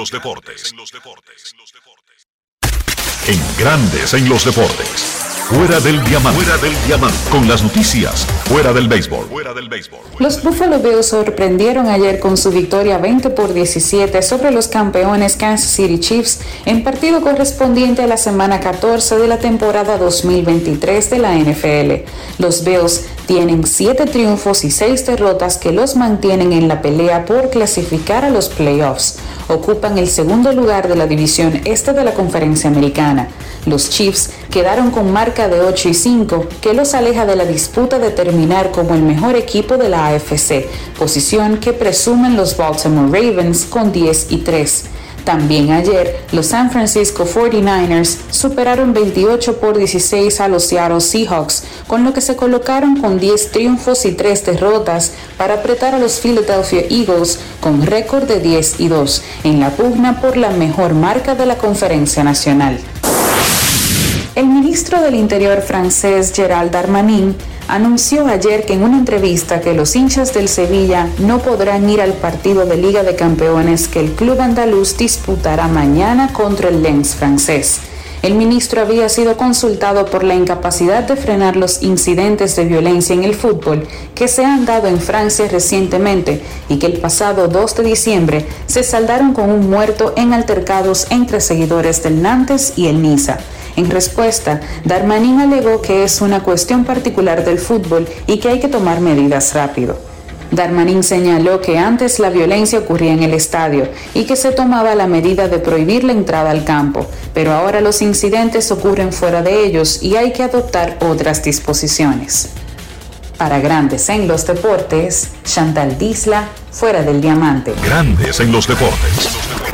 [SPEAKER 1] En Grandes en los deportes. Fuera del diamante. Fuera del diamante. Con las noticias. Fuera del béisbol. Fuera del béisbol.
[SPEAKER 42] Los Buffalo Bills sorprendieron ayer con su victoria 20 por 17 sobre los campeones Kansas City Chiefs en partido correspondiente a la semana 14 de la temporada 2023 de la NFL. Los Bills tienen 7 triunfos y 6 derrotas que los mantienen en la pelea por clasificar a los playoffs. Ocupan el segundo lugar de la división este de la conferencia americana. Los Chiefs quedaron con marca de 8 y 5, que los aleja de la disputa de terminar como el mejor equipo de la AFC, posición que presumen los Baltimore Ravens con 10 y 3. También ayer, los San Francisco 49ers superaron 28 por 16 a los Seattle Seahawks, con lo que se colocaron con 10 triunfos y 3 derrotas para apretar a los Philadelphia Eagles con récord de 10 y 2 en la pugna por la mejor marca de la conferencia nacional. El ministro del Interior francés Gerald Darmanin anunció ayer que en una entrevista que los hinchas del Sevilla no podrán ir al partido de Liga de Campeones que el club andaluz disputará mañana contra el Lens francés. El ministro había sido consultado por la incapacidad de frenar los incidentes de violencia en el fútbol que se han dado en Francia recientemente y que el pasado 2 de diciembre se saldaron con un muerto en altercados entre seguidores del Nantes y el Niza. En respuesta, Darmanin alegó que es una cuestión particular del fútbol y que hay que tomar medidas rápido. Darmanin señaló que antes la violencia ocurría en el estadio y que se tomaba la medida de prohibir la entrada al campo, pero ahora los incidentes ocurren fuera de ellos y hay que adoptar otras disposiciones. Para Grandes en los Deportes, Chantal Disla, fuera del diamante.
[SPEAKER 1] Grandes en los deportes.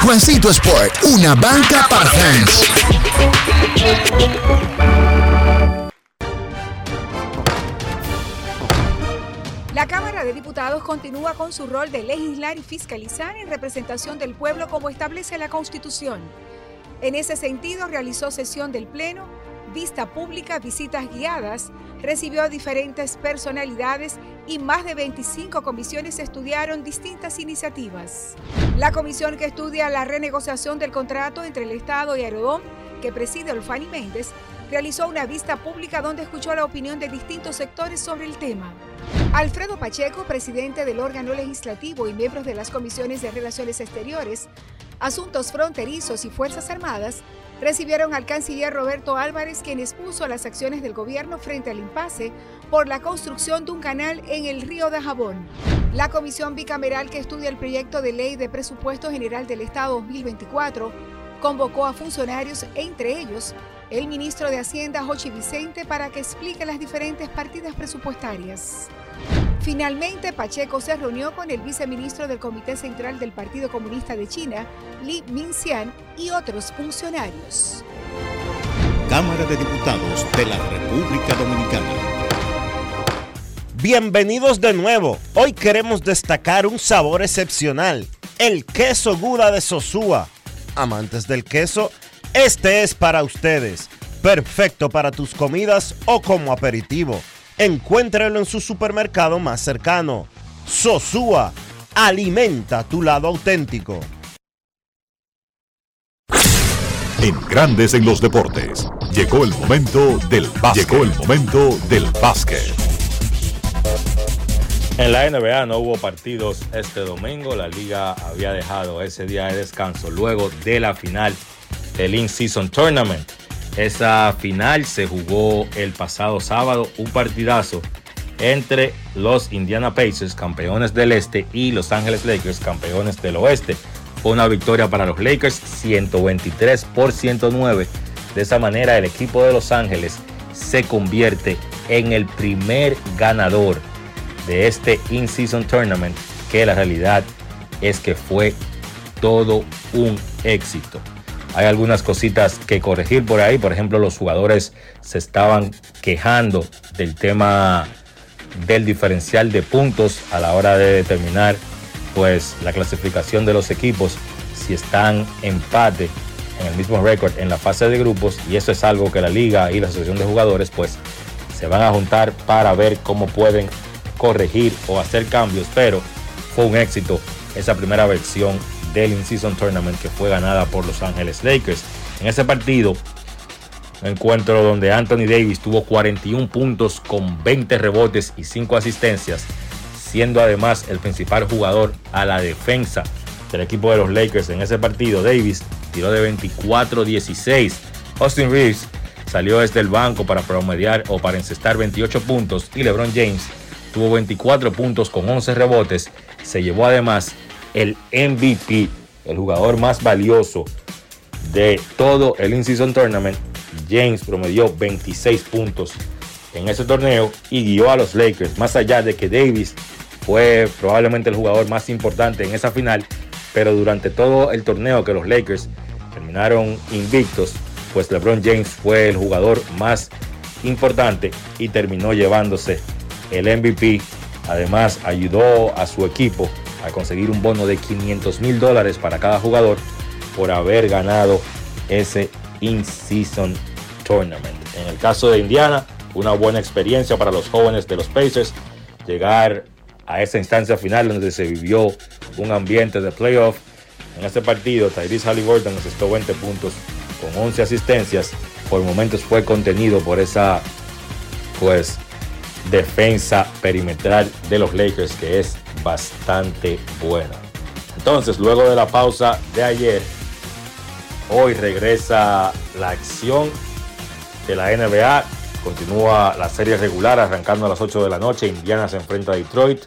[SPEAKER 43] Juancito Sport, una banca para fans.
[SPEAKER 14] La Cámara de Diputados continúa con su rol de legislar y fiscalizar en representación del pueblo como establece la Constitución. En ese sentido, realizó sesión del Pleno, vista pública, visitas guiadas, recibió a diferentes personalidades y más de 25 comisiones estudiaron distintas iniciativas. La comisión que estudia la renegociación del contrato entre el Estado y Aerodón, que preside Olfani Méndez, realizó una vista pública donde escuchó la opinión de distintos sectores sobre el tema. Alfredo Pacheco, presidente del órgano legislativo y miembros de las comisiones de Relaciones Exteriores, Asuntos Fronterizos y Fuerzas Armadas, recibieron al canciller Roberto Álvarez, quien expuso las acciones del gobierno frente al impasse por la construcción de un canal en el río de Jabón. La comisión bicameral que estudia el proyecto de ley de presupuesto general del Estado 2024 convocó a funcionarios, entre ellos el ministro de Hacienda, Jochi Vicente, para que explique las diferentes partidas presupuestarias. Finalmente, Pacheco se reunió con el viceministro del Comité Central del Partido Comunista de China, Li Minxian, y otros funcionarios.
[SPEAKER 41] Cámara de Diputados de la República Dominicana.
[SPEAKER 2] Bienvenidos de nuevo. Hoy queremos destacar un sabor excepcional, el queso Guda de Sosúa. Amantes del queso, este es para ustedes. Perfecto para tus comidas o como aperitivo. Encuéntralo en su supermercado más cercano. Sosúa, alimenta tu lado auténtico.
[SPEAKER 1] En Grandes en los deportes, llegó el momento del básquet. Llegó el momento del básquet.
[SPEAKER 44] En la NBA no hubo partidos este domingo. La liga había dejado ese día de descanso luego de la final del In-Season Tournament. Esa final se jugó el pasado sábado, un partidazo entre los Indiana Pacers, campeones del este, y Los Ángeles Lakers, campeones del oeste. Fue una victoria para los Lakers, 123 por 109. De esa manera, el equipo de Los Ángeles se convierte en el primer ganador de este In-Season Tournament, que la realidad es que fue todo un éxito. Hay algunas cositas que corregir por ahí. Por ejemplo, los jugadores se estaban quejando del tema del diferencial de puntos a la hora de determinar pues la clasificación de los equipos si están empate en el mismo récord en la fase de grupos y eso es algo que la liga y la asociación de jugadores pues se van a juntar para ver cómo pueden corregir o hacer cambios, pero fue un éxito esa primera versión del In-Season Tournament que fue ganada por Los Ángeles Lakers. En ese partido, un encuentro donde Anthony Davis tuvo 41 puntos con 20 rebotes y 5 asistencias, siendo además el principal jugador a la defensa del equipo de los Lakers en ese partido. Davis tiró de 24-16. Austin Reeves salió desde el banco para promediar o para encestar 28 puntos y LeBron James tuvo 24 puntos con 11 rebotes. Se llevó además el MVP, el jugador más valioso de todo el In-Season Tournament. James promedió 26 puntos en ese torneo y guió a los Lakers, más allá de que Davis fue probablemente el jugador más importante en esa final, pero durante todo el torneo que los Lakers terminaron invictos, pues LeBron James fue el jugador más importante y terminó llevándose el MVP. Además, ayudó a su equipo a conseguir un bono de 500 mil dólares para cada jugador por haber ganado ese In-Season Tournament. En el caso de Indiana, una buena experiencia para los jóvenes de los Pacers llegar a esa instancia final donde se vivió un ambiente de playoff. En este partido, Tyrese Halliburton asestó 20 puntos con 11 asistencias. Por momentos fue contenido por esa pues defensa perimetral de los Lakers que es bastante buena. Entonces, luego de la pausa de ayer, hoy regresa la acción de la NBA. Continúa la serie regular arrancando a las 8 de la noche. Indiana se enfrenta a Detroit.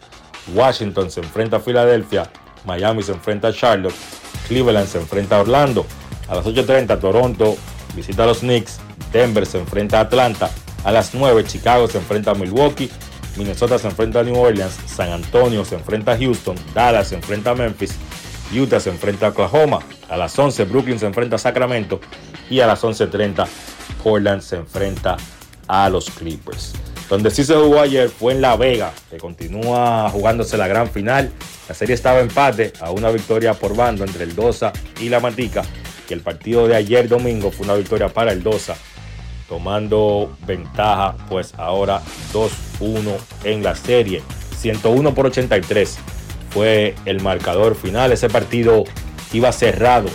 [SPEAKER 44] Washington se enfrenta a Filadelfia. Miami se enfrenta a Charlotte. Cleveland se enfrenta a Orlando. A las 8.30 Toronto visita a los Knicks. Denver se enfrenta a Atlanta. A las 9 Chicago se enfrenta a Milwaukee. Minnesota se enfrenta a New Orleans. San Antonio se enfrenta a Houston. Dallas se enfrenta a Memphis. Utah se enfrenta a Oklahoma. A las 11 Brooklyn se enfrenta a Sacramento. Y a las 11.30 Portland se enfrenta a los Clippers. Donde sí se jugó ayer fue en La Vega, que continúa jugándose la gran final. La serie estaba empate a una victoria por bando entre el Dosa y la Matica. Que el partido de ayer domingo fue una victoria para el Dosa, tomando ventaja, pues ahora 2-1 en la serie. 101 por 83 fue el marcador final. Ese partido iba cerrado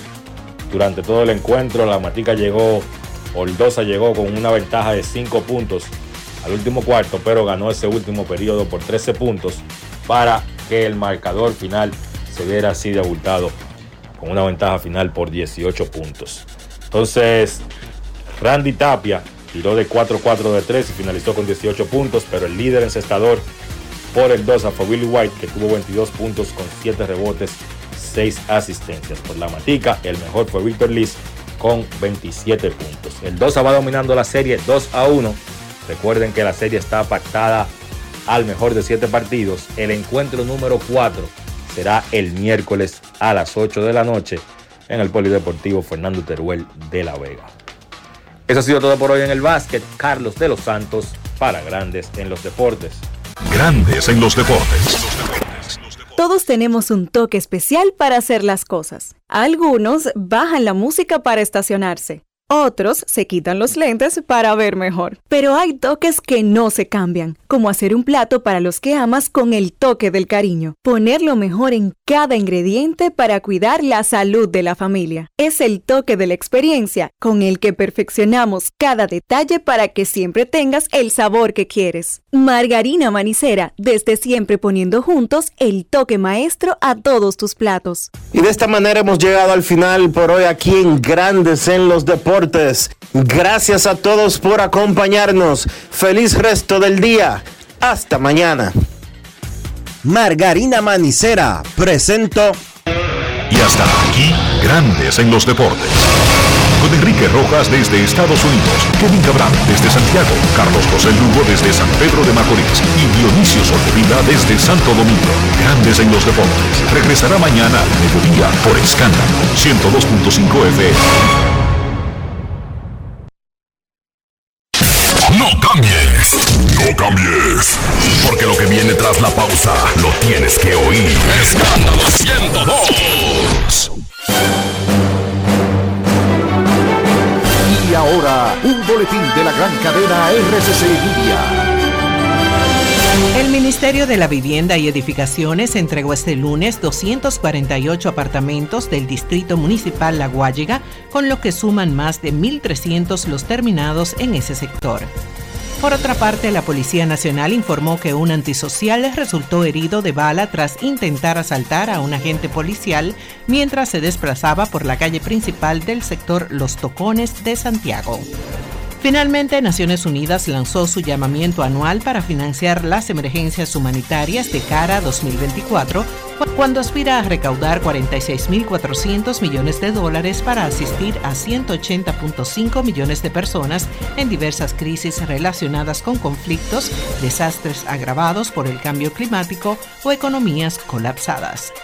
[SPEAKER 44] durante todo el encuentro. La Matica llegó, Oldosa llegó con una ventaja de 5 puntos al último cuarto, pero ganó ese último periodo por 13 puntos para que el marcador final se viera así de abultado con una ventaja final por 18 puntos. Entonces, Randy Tapia tiró de 4-4 de 3 y finalizó con 18 puntos, pero el líder encestador por el 2 fue Billy White, que tuvo 22 puntos con 7 rebotes, 6 asistencias. Por la matica, el mejor fue Victor Liz con 27 puntos. El 2 va dominando la serie 2 a 1. Recuerden que la serie está pactada al mejor de 7 partidos. El encuentro número 4 será el miércoles a las 8 de la noche en el Polideportivo Fernando Teruel de La Vega. Eso ha sido todo por hoy en el básquet. Carlos de los Santos para Grandes en los Deportes.
[SPEAKER 1] Grandes en los deportes.
[SPEAKER 11] Todos tenemos un toque especial para hacer las cosas. Algunos bajan la música para estacionarse. Otros se quitan los lentes para ver mejor. Pero hay toques que no se cambian, como hacer un plato para los que amas con el toque del cariño. Poner lo mejor en cada ingrediente para cuidar la salud de la familia. Es el toque de la experiencia con el que perfeccionamos cada detalle para que siempre tengas el sabor que quieres. Margarina Manicera, desde siempre poniendo juntos el toque maestro a todos tus platos.
[SPEAKER 2] Y de esta manera hemos llegado al final por hoy aquí en Grandes en los Deportes. Gracias a todos por acompañarnos. Feliz resto del día. Hasta mañana. Margarina Manicera presento.
[SPEAKER 1] Y hasta aquí, Grandes en los Deportes. Con Enrique Rojas desde Estados Unidos, Kevin Cabral desde Santiago, Carlos José Lugo desde San Pedro de Macorís y Dionisio Solterida desde Santo Domingo. Grandes en los Deportes. Regresará mañana al mediodía por Escándalo 102.5 FM.
[SPEAKER 45] Cambies, no cambies, porque lo que viene tras la pausa lo tienes que oír. Escándalo 102.
[SPEAKER 32] Y ahora, un boletín de la gran cadena RCC Media.
[SPEAKER 31] El Ministerio de la Vivienda y Edificaciones entregó este lunes 248 apartamentos del Distrito Municipal La Guayiga, con lo que suman más de 1.300 los terminados en ese sector. Por otra parte, la Policía Nacional informó que un antisocial resultó herido de bala tras intentar asaltar a un agente policial mientras se desplazaba por la calle principal del sector Los Tocones de Santiago. Finalmente, Naciones Unidas lanzó su llamamiento anual para financiar las emergencias humanitarias de cara a 2024, cuando aspira a recaudar 46.400 millones de dólares para asistir a 180.5 millones de personas en diversas crisis relacionadas con conflictos, desastres agravados por el cambio climático o economías colapsadas.